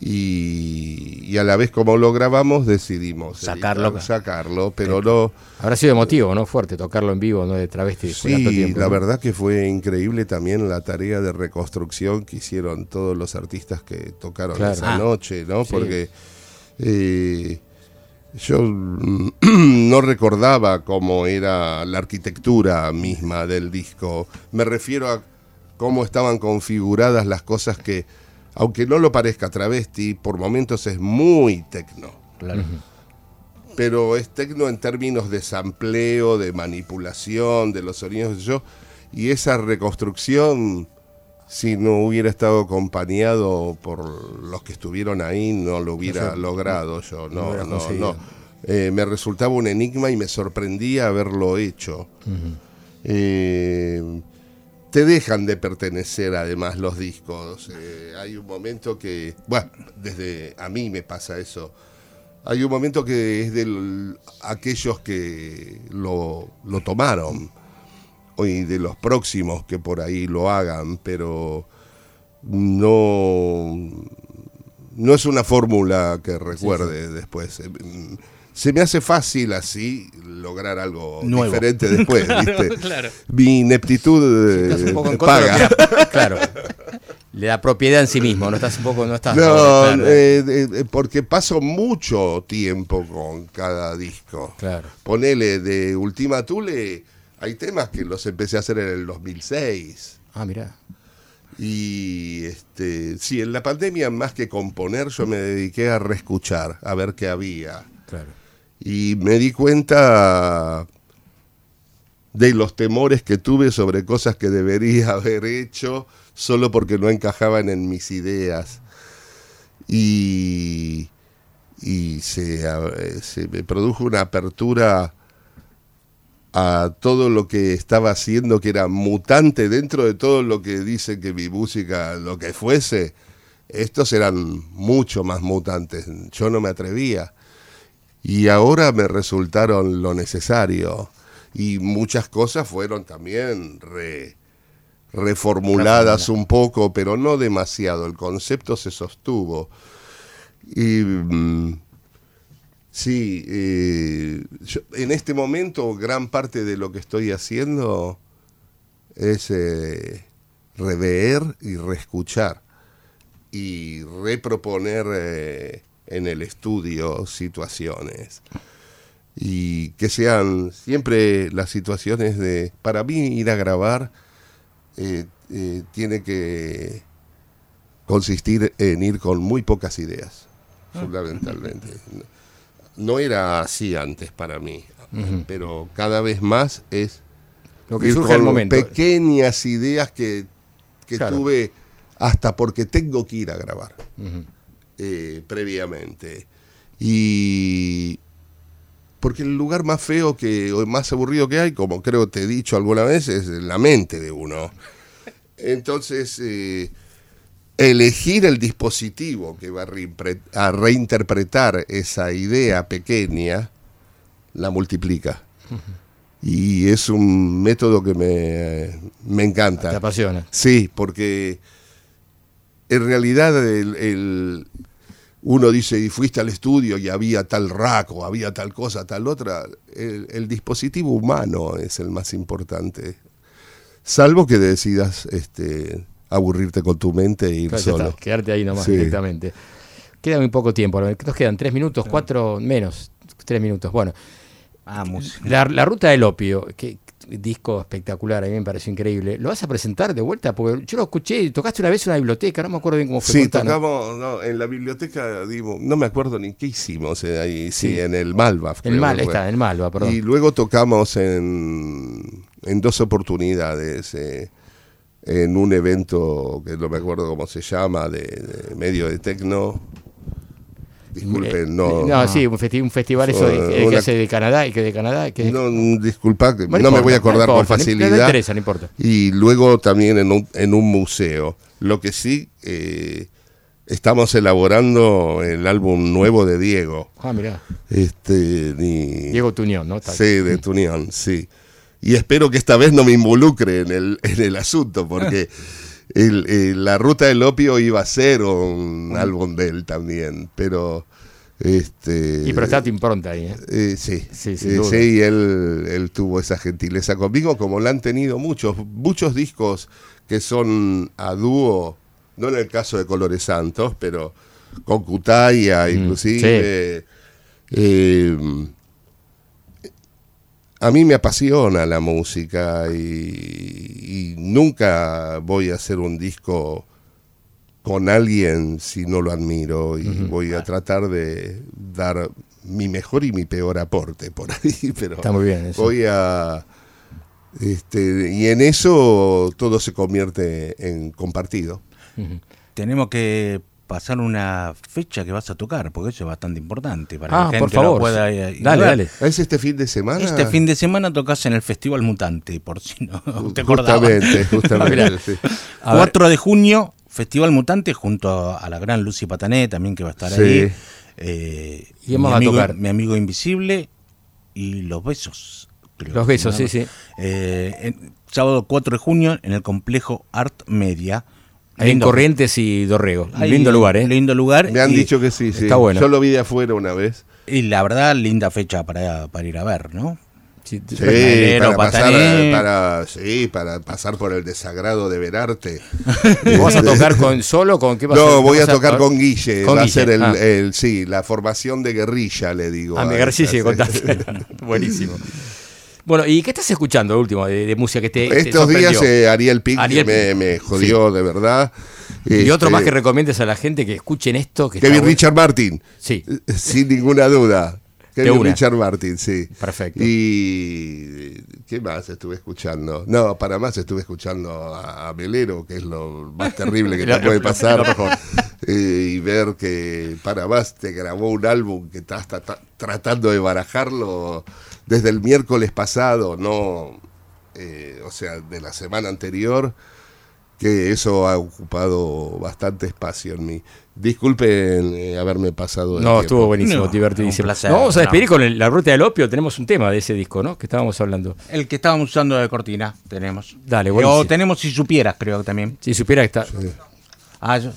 Y, y a la vez como lo grabamos decidimos Sacarlo. editar- sacarlo, pero no... Habrá sido emotivo, ¿no? Fuerte tocarlo en vivo, ¿no? De travesti. Sí, tiempo, la ¿no? verdad que fue increíble también la tarea de reconstrucción que hicieron todos los artistas que tocaron Claro. esa Ah, noche, ¿no? sí. Porque eh, yo no recordaba cómo era la arquitectura misma del disco. Me refiero a cómo estaban configuradas las cosas que, aunque no lo parezca travesti, por momentos es muy tecno Claro. pero es tecno en términos de sampleo, de manipulación, de los sonidos de yo, y esa reconstrucción, si no hubiera estado acompañado por los que estuvieron ahí, no lo hubiera logrado yo, no no, no, no. Eh, me resultaba un enigma y me sorprendía haberlo hecho. Eh, te dejan de pertenecer además los discos. Eh, hay un momento que, bueno, desde a mí me pasa eso. Hay un momento que es de aquellos que lo, lo tomaron y de los próximos que por ahí lo hagan, pero no, no es una fórmula que recuerde después. Eh, mm, Se me hace fácil así lograr algo Nuevo. diferente después, ¿viste? claro. Mi ineptitud eh, Estás un poco en contra de paga. que- claro. Le da propiedad en sí mismo, no estás un poco, no estás. No, claro, eh, eh, porque paso mucho tiempo con cada disco. claro. Ponele de Ultima Thule, hay temas que los empecé a hacer en el 2006. Ah, mirá. Y este, sí, en la pandemia más que componer, yo me dediqué a reescuchar, a ver qué había. Claro. Y me di cuenta de los temores que tuve sobre cosas que debería haber hecho solo porque no encajaban en mis ideas. Y, y se, se me produjo una apertura a todo lo que estaba haciendo, que era mutante dentro de todo lo que dicen que mi música, lo que fuese. Estos eran mucho más mutantes. Yo no me atrevía. Y ahora me resultaron lo necesario. Y muchas cosas fueron también re- reformuladas un poco, pero no demasiado. El concepto se sostuvo. Y mm, sí, eh, yo- en este momento gran parte de lo que estoy haciendo es eh, rever y reescuchar y reproponer eh, en el estudio situaciones y que sean siempre las situaciones de para mí ir a grabar eh, eh, tiene que consistir en ir con muy pocas ideas fundamentalmente no era así antes para mí pero cada vez más es Lo que ir surge con momento. pequeñas ideas que, que Claro. tuve hasta porque tengo que ir a grabar Ujú. Eh, previamente. Y porque el lugar más feo que, o más aburrido que hay, como creo te he dicho alguna vez, es la mente de uno. Entonces, eh, elegir el dispositivo que va a, reinterpretar esa idea pequeña, la multiplica. Y es un método que me, me encanta. Te apasiona. Sí, porque en realidad el, el- uno dice, y fuiste al estudio y había tal rack o había tal cosa, tal otra. El, el dispositivo humano es el más importante. Salvo que decidas este, aburrirte con tu mente e ir Claro, ya solo. está, quedarte ahí nomás Sí. directamente. Queda muy poco tiempo. Nos quedan tres minutos, cuatro menos. Tres minutos. Bueno, Vamos. la, la ruta del opio, que disco espectacular, a mí me pareció increíble. ¿Lo vas a presentar de vuelta? Porque yo lo escuché, tocaste una vez en una biblioteca, no me acuerdo bien cómo fue. Sí, tocamos no, en la biblioteca, digo, no me acuerdo ni qué hicimos eh, ahí, sí, Sí. en el Malva. El creo mal, que ahí fue. está, el Malva, perdón. Y luego tocamos en, en dos oportunidades, eh, en un evento que no me acuerdo cómo se llama, de, de medio de tecno. Disculpen, Eh, no. No, sí, un, festi- un festival eso de, Fue que una- hace de Canadá y que de Canadá. Que No, disculpa, que no, Bueno, me voy a acordar no con facilidad. No interesa, no importa. Y luego también en un, en un museo. Lo que sí, eh, estamos elaborando el álbum nuevo de Diego. Ah, mirá. Este, ni- Diego Tuñón, ¿no? Está- Sí, de Tunión, sí. Y espero que esta vez no me involucre en el, en el asunto, porque el- eh, la ruta del opio iba a ser un álbum de él también, pero este Y pero está tu impronta ahí, ¿eh? eh, sí, Sí, eh, sí, y él, él tuvo esa gentileza conmigo, como la han tenido muchos, muchos discos que son a dúo, no en el caso de Colores Santos, pero con Cutaya, Mm, inclusive. eh, a mí me apasiona la música y, y nunca voy a hacer un disco con alguien si no lo admiro y voy a tratar de dar mi mejor y mi peor aporte por ahí, pero Está muy bien eso. voy a este y en eso todo se convierte en compartido. Tenemos que pasar una fecha que vas a tocar, porque eso es bastante importante para Ah, que la por gente lo favor. pueda ir- ir a Dale, ver. dale. ¿Es este fin de semana? Este fin de semana tocas en el Festival Mutante, por si no te acordabas. Justamente, justamente. Mirá. sí. A ver. 4 de junio, Festival Mutante, junto a la gran Lucy Patané también que va a estar Sí. ahí. Eh, ¿Quién más mi va a amigo- tocar? Mi amigo Invisible y Los Besos. creo Los Besos, sí, sí. Eh, en- sábado 4 de junio en el complejo Art Media. Ahí en Corrientes y Dorrego. ahí, Lindo lugar, ¿eh? Lindo lugar. Me han y- dicho que sí, sí. está bueno. Yo lo vi de afuera una vez. Y la verdad, linda fecha para, para ir a ver, ¿no? Sí, para pasar, para, sí, para pasar por el desagrado de verarte. ¿Vas a tocar con solo con qué vas No, voy a tocar con Guille. Con va Guille, a ser el, ah. el- sí, la formación de guerrilla, le digo. Ah, a me sí, sí, contaste. Buenísimo. Bueno, ¿y qué estás escuchando último de, de música que te, te Estos días eh, Ariel Pink Ariel me, me jodió de verdad. Y otro Este, más que recomiendes a la gente que escuchen esto. Que Kevin bueno. Richard Martin. Sí. Sin ninguna duda. Kevin. Richard Martin, sí. Perfecto. Y ¿qué más estuve escuchando? No, para más estuve escuchando a, Melero, que es lo más terrible que te puede pasar. Eh, y ver que para más te grabó un álbum que estás ta- ta- tratando de barajarlo desde el miércoles pasado, no, eh, o sea, de la semana anterior, que eso ha ocupado bastante espacio en mí. Disculpen eh, haberme pasado. No, tiempo. estuvo buenísimo, No, divertidísimo. un placer, Nos vamos a despedir no. con el- la ruta del opio. Tenemos un tema de ese disco, ¿no? Que estábamos hablando. El que estábamos usando de cortina, tenemos. Dale, buenísimo. O tenemos si supieras, creo también. Si supiera que está. Ah, yo-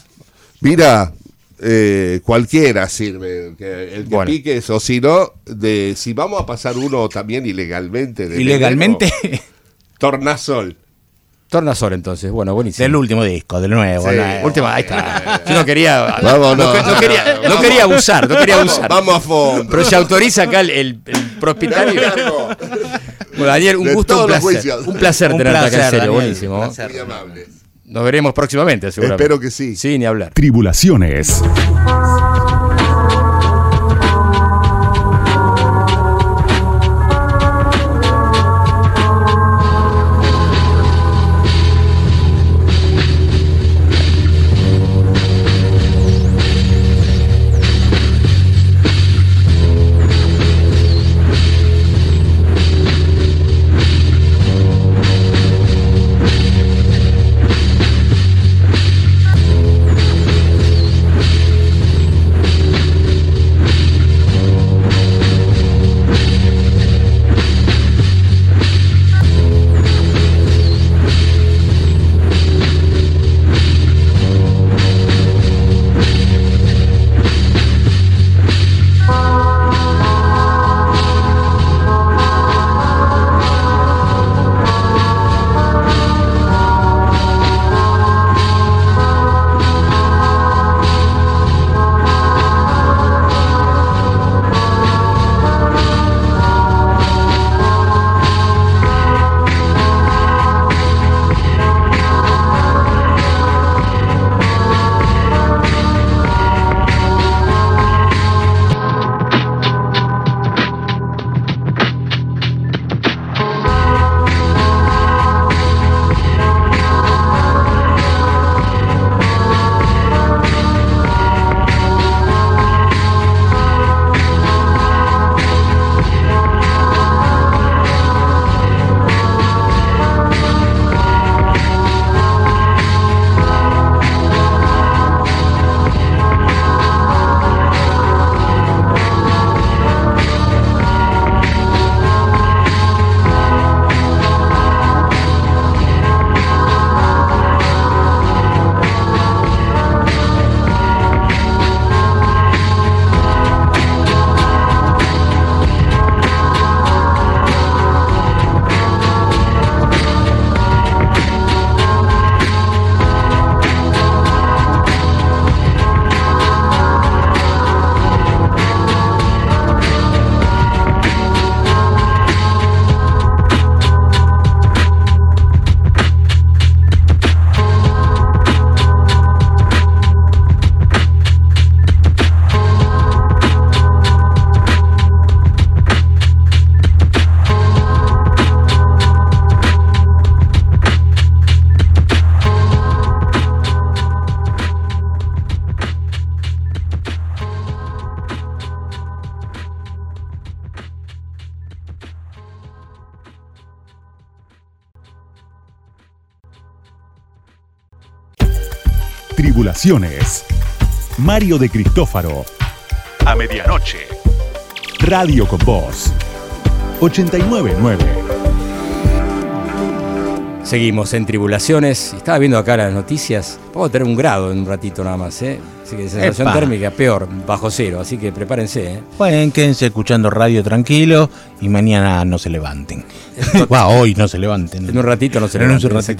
Mira, eh, cualquiera sirve. Que el que Bueno. piques, o si no, de, si vamos a pasar uno también ilegalmente. de ilegalmente veneno, Tornasol. Tornasol, entonces. Bueno, buenísimo. del último disco, del nuevo. Sí. ahí está. Yo no quería. Vamos, no, no. no quería, no quería abusar, no quería abusar. vamos a fondo. Pero se autoriza acá el, el, el propietario. Bueno, Daniel, un De gusto, un placer. Un placer Un tenerte acá, en placer, serio, Daniel. buenísimo. Un placer. Muy amable. Nos veremos próximamente, seguramente. Espero que sí. Sí, ni hablar. Tribulaciones. Mario de Cristófaro. A medianoche. Radio con Voz. 899. Seguimos en tribulaciones. Estaba viendo acá las noticias. Vamos a tener un grado en un ratito nada más, ¿eh? Así que sensación Epa. térmica peor, bajo cero. Así que prepárense, ¿eh? Bueno, quédense escuchando radio tranquilo y mañana no se levanten. Va, hoy no se levanten. En un ratito no se En un ratito no se.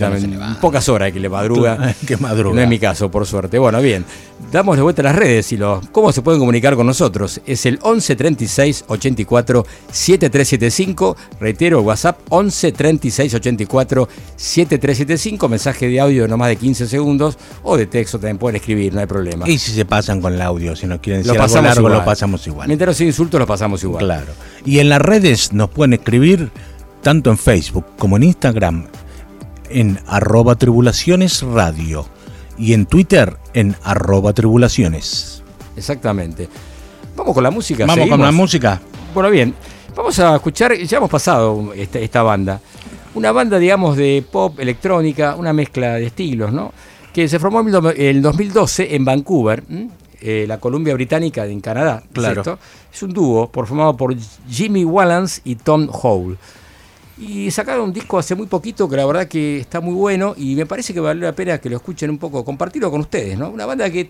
Pocas horas que le madruga. Que madruga. No es mi caso, por suerte. Bueno, bien. Damos de vuelta a las redes y los, cómo se pueden comunicar con nosotros. Es el 11 36 84 7375. Reitero, WhatsApp 11 36 84 7375. Mensaje de audio de no más de 15 segundos o de texto también pueden escribir, no hay problema. Y si se pasan con el audio, si nos quieren Lo decir algo pasamos largo, igual. lo pasamos igual. Mientras sea insultos, lo pasamos igual. Claro. Y en las redes nos pueden escribir tanto en Facebook como en Instagram en arroba tribulaciones radio y en Twitter en arroba tribulaciones. Exactamente. Vamos con la música. Vamos con la música. Bueno, bien, vamos a escuchar, ya hemos pasado esta, esta banda. Una banda, digamos, de pop, electrónica, una mezcla de estilos, ¿no? Que se formó en el do- el 2012 en Vancouver, eh, la Columbia Británica en Canadá. ¿es Claro. Es un dúo formado por Jimmy Wallance y Tom Hole. Y sacaron un disco hace muy poquito que la verdad que está muy bueno y me parece que vale la pena que lo escuchen un poco, compartirlo con ustedes, ¿no? Una banda que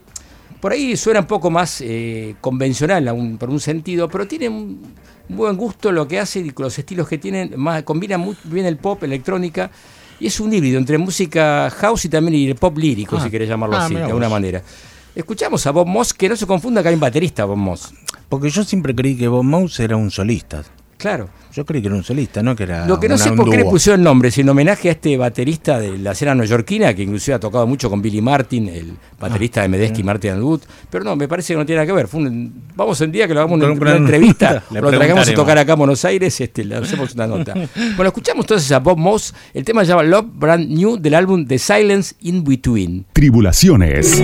por ahí suena un poco más eh, convencional a un- por un sentido, pero tiene un buen gusto lo que hace y con los estilos que tienen, más, combina muy bien el pop, electrónica, y es un híbrido entre música house y también y el pop lírico, Ah. si querés llamarlo Ah, así, de alguna manera. Escuchamos a Bob Moss, que no se confunda que hay un baterista, Bob Moss. Porque yo siempre creí que Bob Mouse era un solista. Claro. Yo creí que era un solista, no que era Lo que no sé por qué le pusieron el nombre, es en homenaje a este baterista de la escena neoyorquina, que inclusive ha tocado mucho con Billy Martin, el baterista de Medeski y Martin and Wood. Pero no, me parece que no tiene nada que ver. Fue un- vamos un día que lo hagamos una, una entrevista, lo traigamos a tocar acá a Buenos Aires, este, le hacemos una nota. bueno, escuchamos entonces a Bob Moss. El tema se llama Love Brand New del álbum The Silence in Between. Tribulaciones.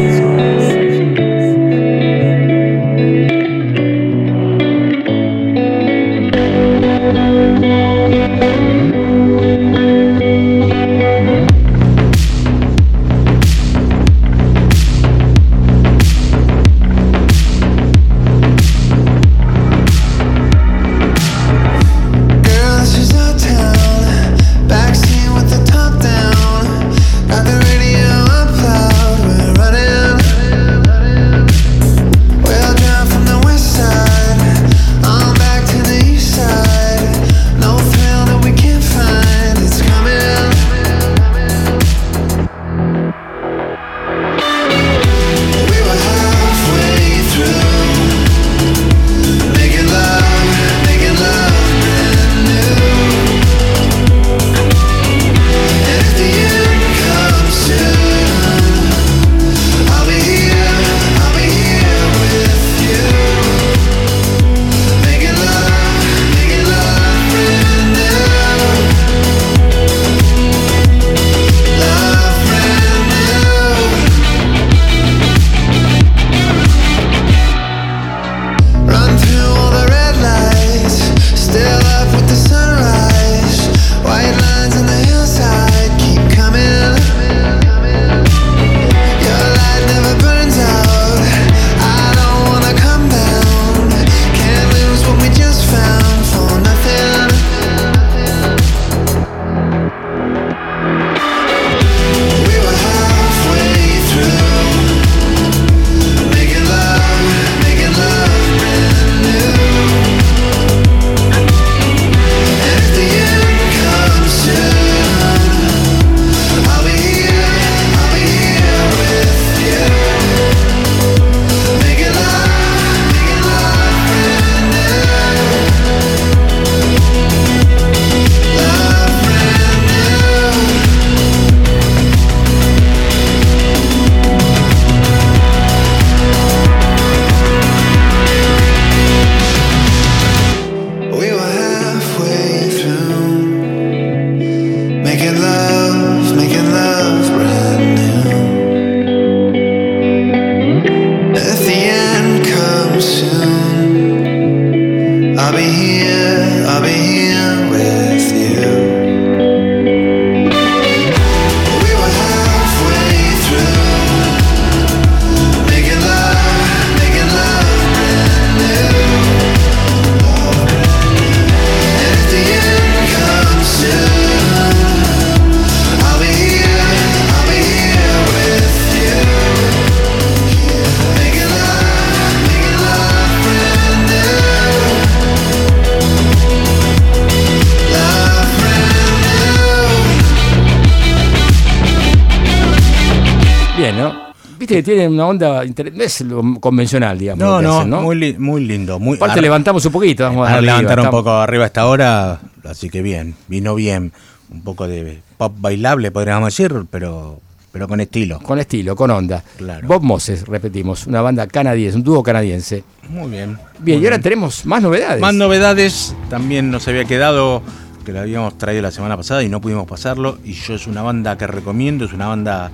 No es lo convencional, digamos. No, no, Muy, li- muy lindo. Muy, Aparte ar- levantamos un poquito, vamos arriba, levantar un poco arriba a esta hora, así que bien, vino bien. Un poco de pop bailable, podríamos decir, pero, pero con estilo. Con estilo, con onda. Claro. Bob Moses, repetimos, una banda canadiense, un dúo canadiense. Muy bien. Bien, muy y ahora tenemos más novedades. Más novedades, también nos había quedado, que lo habíamos traído la semana pasada y no pudimos pasarlo. Y yo es una banda que recomiendo, es una banda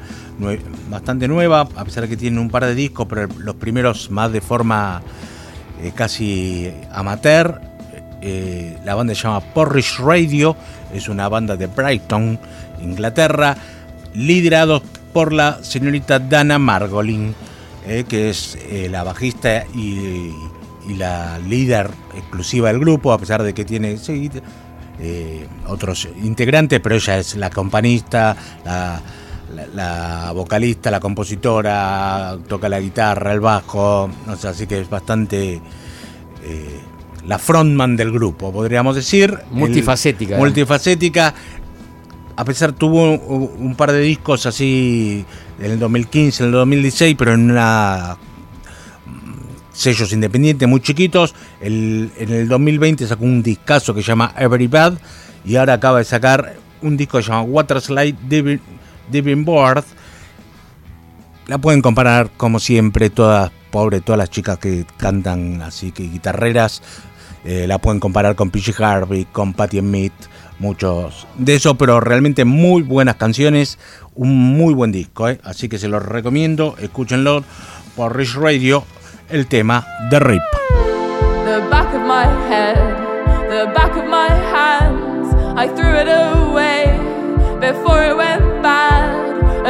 bastante nueva, a pesar de que tiene un par de discos, pero los primeros más de forma eh, casi amateur. Eh, la banda se llama Porridge Radio, es una banda de Brighton, Inglaterra, liderados por la señorita Dana Margolin, eh, que es la bajista y, la líder exclusiva del grupo, a pesar de que tiene otros integrantes, pero ella es la companista, la, la- vocalista, la compositora, toca la guitarra, el bajo, no sé, así que es bastante eh, la frontman del grupo, podríamos decir. Multifacética. El- multifacética. A pesar tuvo un, un par de discos así en el 2015, en el 2016, pero en una sellos independientes muy chiquitos. El- en el 2020 sacó un discazo que se llama Every Bad y ahora acaba de sacar un disco que se llama Waterslide Diving, Board. La pueden comparar como siempre, todas, pobre, todas las chicas que cantan así que guitarreras. eh, la pueden comparar con PG Harvey, con Patti Smith, muchos de eso, pero realmente muy buenas canciones, un muy buen disco, ¿eh? así que se los recomiendo, escúchenlo por Rich Radio, el tema Rip. the bad.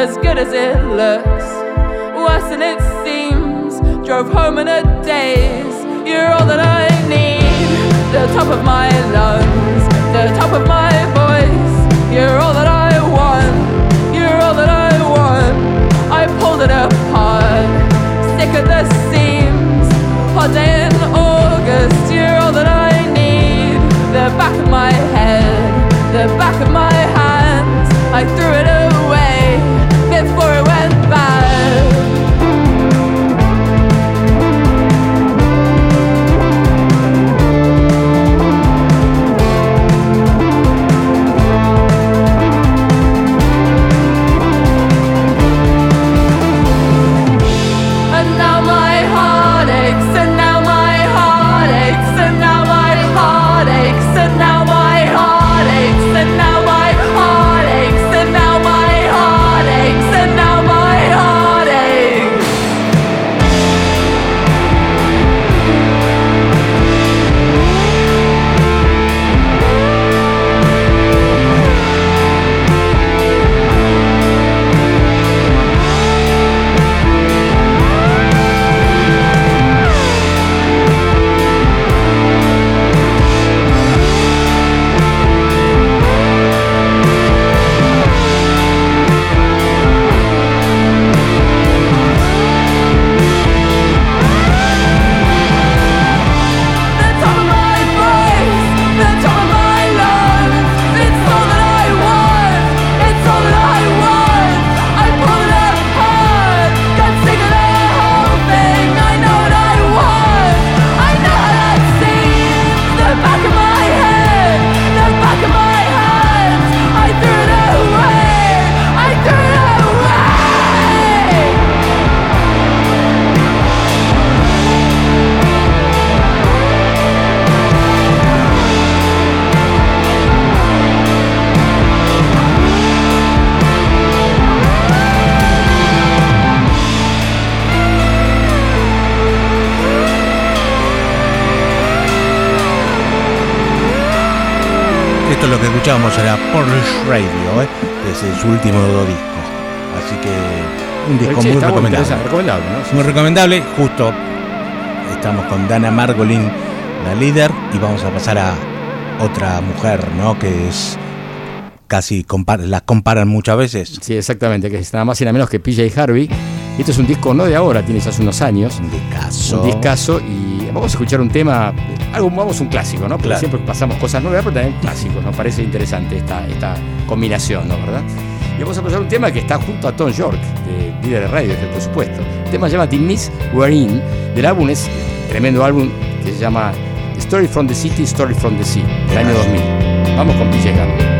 As good as it looks, worse than it seems. Drove home in a daze. You're all that I need. The top of my lungs, the top of my voice. You're all that I want. You're all that I want. I pulled it apart, sick at the seams. Hot day in August, you're all that I need. The back of my head, the back of my hands. I threw it que escuchábamos era Polish Radio, ¿eh? desde su último disco. Así que un disco Sí, muy recomendable. Muy recomendable, justo estamos con Dana Margolin, la líder, y vamos a pasar a otra mujer, ¿no? Que es casi, compar las comparan muchas veces. Sí, exactamente, que es nada más y nada menos que PJ Harvey. Esto es un disco no de ahora, tiene ya hace unos años. Un discazo. Un discazo y vamos a escuchar un tema, algo, vamos un clásico, ¿no? Porque Claro. siempre pasamos cosas nuevas, pero también clásicos, nos parece interesante esta, esta combinación, ¿no? ¿Verdad? Y vamos a pasar un tema que está junto a Tom York, de líder de radio, por supuesto. El tema se llama The Miss We're In, del álbum es tremendo álbum que se llama Story from the City, Story from the Sea, del año 2000. Vamos con Harvey.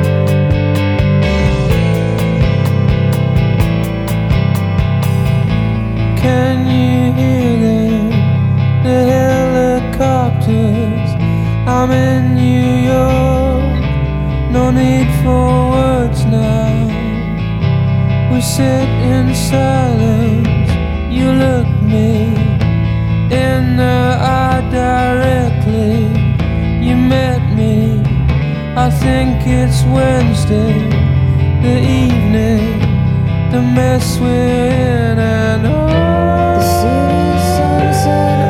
Can you I'm in New York. No need for words now. We sit in silence. You look me in the eye directly. You met me. I think it's Wednesday, the evening the mess we're in and all. The city sunset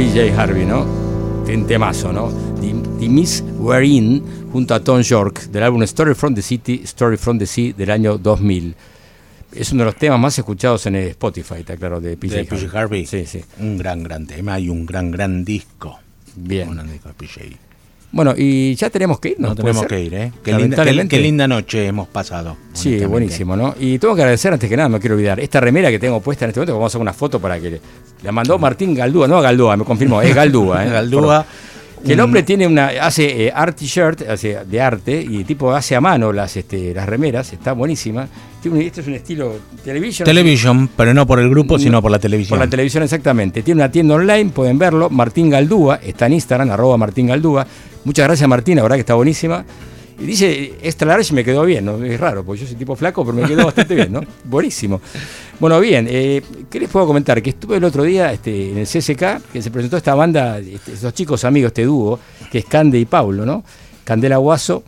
PJ Harvey, ¿no? Un temazo, ¿no? The, The Miss We're In, junto a Tom York, del álbum Story from the City, Story from the Sea, del año 2000. Es uno de los temas más escuchados en Spotify, está claro, de PJ De PJ Harvey. Sí, sí. Un gran, gran tema y un gran, gran disco. Bien. Un gran disco de PJ. Bueno, y ya tenemos que ir, ¿no? No ¿Puede tenemos ser? que ir, ¿eh? Qué linda, qué, Lamentablemente. qué linda noche hemos pasado. Sí, buenísimo, ¿no? Y tengo que agradecer antes que nada, no me quiero olvidar, esta remera que tengo puesta en este momento, que vamos a hacer una foto para que la mandó Martín Galdúa, no Galdúa, me confirmó, es Galdúa, ¿eh? Galdúa, Que el hombre tiene una, hace eh, art t-shirt, hace de arte, y tipo hace a mano las, este, las remeras, está buenísima. Tiene un- este es un estilo television. Television, pero no por el grupo, sino por la televisión. Por la televisión, exactamente. Tiene una tienda online, pueden verlo. Martín Galdúa, está en Instagram, arroba Martín Galdúa. Muchas gracias, Martín, la verdad que está buenísima. Y dice extra large me quedó bien, ¿no? Es raro, porque yo soy tipo flaco, pero me quedó bastante bien, ¿no? Buenísimo. Bueno, bien, eh, ¿qué les puedo comentar? Que estuve el otro día este, en el CSK, que se presentó esta banda, este, esos chicos amigos, este dúo, que es Cande y Paulo, ¿no? Candela Guaso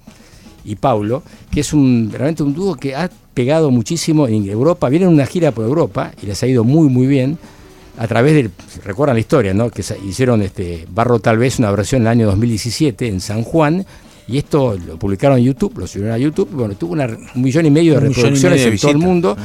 y Paulo, que es un realmente un dúo que ha pegado muchísimo en Europa. Vienen una gira por Europa y les ha ido muy, muy bien. A través del, recuerdan la historia, ¿no? Que hicieron este Barro Tal vez una versión en el año 2017 en San Juan. Y esto lo publicaron en YouTube, lo subieron a YouTube. Bueno, tuvo una- un millón y medio de reproducciones medio de en todo el mundo.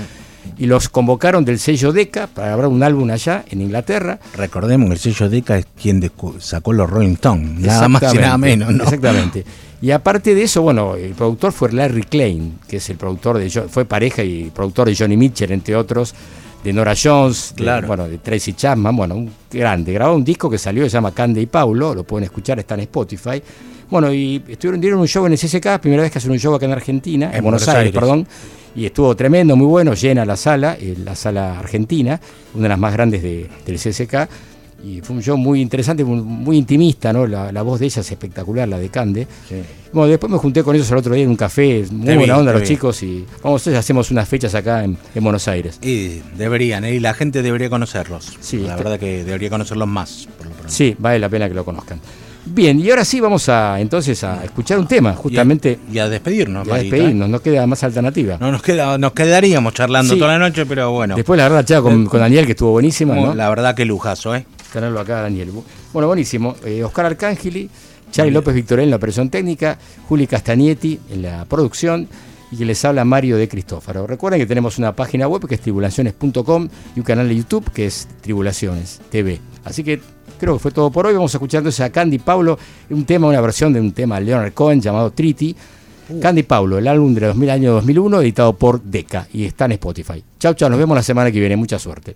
y los convocaron del sello Decca para grabar un álbum allá en Inglaterra. Recordemos que el sello Deca es quien sacó los Rolling Stones, nada más y nada menos, ¿no? Exactamente. Y aparte de eso, bueno, el productor fue Larry Klein, que es el productor de fue pareja y productor de Johnny Mitchell, entre otros, de Nora Jones, de, bueno, de Tracy Chapman, bueno, un grande. Grabó un disco que salió, se llama Candy y Paulo, lo pueden escuchar, está en Spotify. Bueno, y estuvieron dieron un show en el CSK, primera vez que hacen un show acá en Argentina, en, En Buenos, Buenos Aires, Aires. perdón. Y estuvo tremendo, muy bueno, llena la sala, eh, la sala argentina, una de las más grandes de- del CSK. Y fue un show muy interesante, muy, intimista, ¿no? La, la voz de ella es espectacular, la de Cande. Bueno, después me junté con ellos el otro día en un café, muy Te vi, buena onda los vi. chicos y vamos a hacemos unas fechas acá en, en Buenos Aires. Y deberían, ¿eh? y la gente debería conocerlos. Sí, la está- verdad que debería conocerlos más. por lo pronto. Sí, vale la pena que lo conozcan. Bien, y ahora sí vamos a entonces a escuchar un tema, justamente. Y a despedirnos, y a despedirnos, no queda más alternativa. No nos queda, nos quedaríamos charlando Sí. toda la noche, pero bueno. Después la verdad, charla con, con Daniel, que estuvo buenísima, ¿no? La verdad que lujazo, ¿eh? Tenerlo acá, Daniel. Bueno, buenísimo. Eh, Oscar Arcángeli, Charlie López Victorel en la operación técnica, Juli Castagnetti en la producción y que les habla Mario de Cristófaro. Recuerden que tenemos una página web que es tribulaciones.com y un canal de YouTube que es Tribulaciones TV. Así que creo que fue todo por hoy. Vamos escuchándose a Candy Paulo, un tema, una versión de un tema de Leonard Cohen llamado Treaty. Candy Paulo, el álbum de 2000 año 2001, editado por Decca y está en Spotify. Chau, chau, nos vemos la semana que viene. Mucha suerte.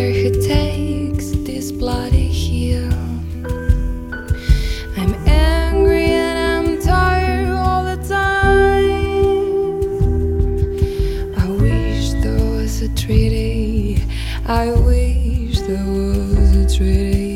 takes this bloody heel. I'm angry and I'm tired all the time. I wish there was a treaty. I wish there was a treaty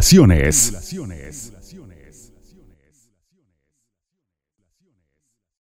Tribulaciones.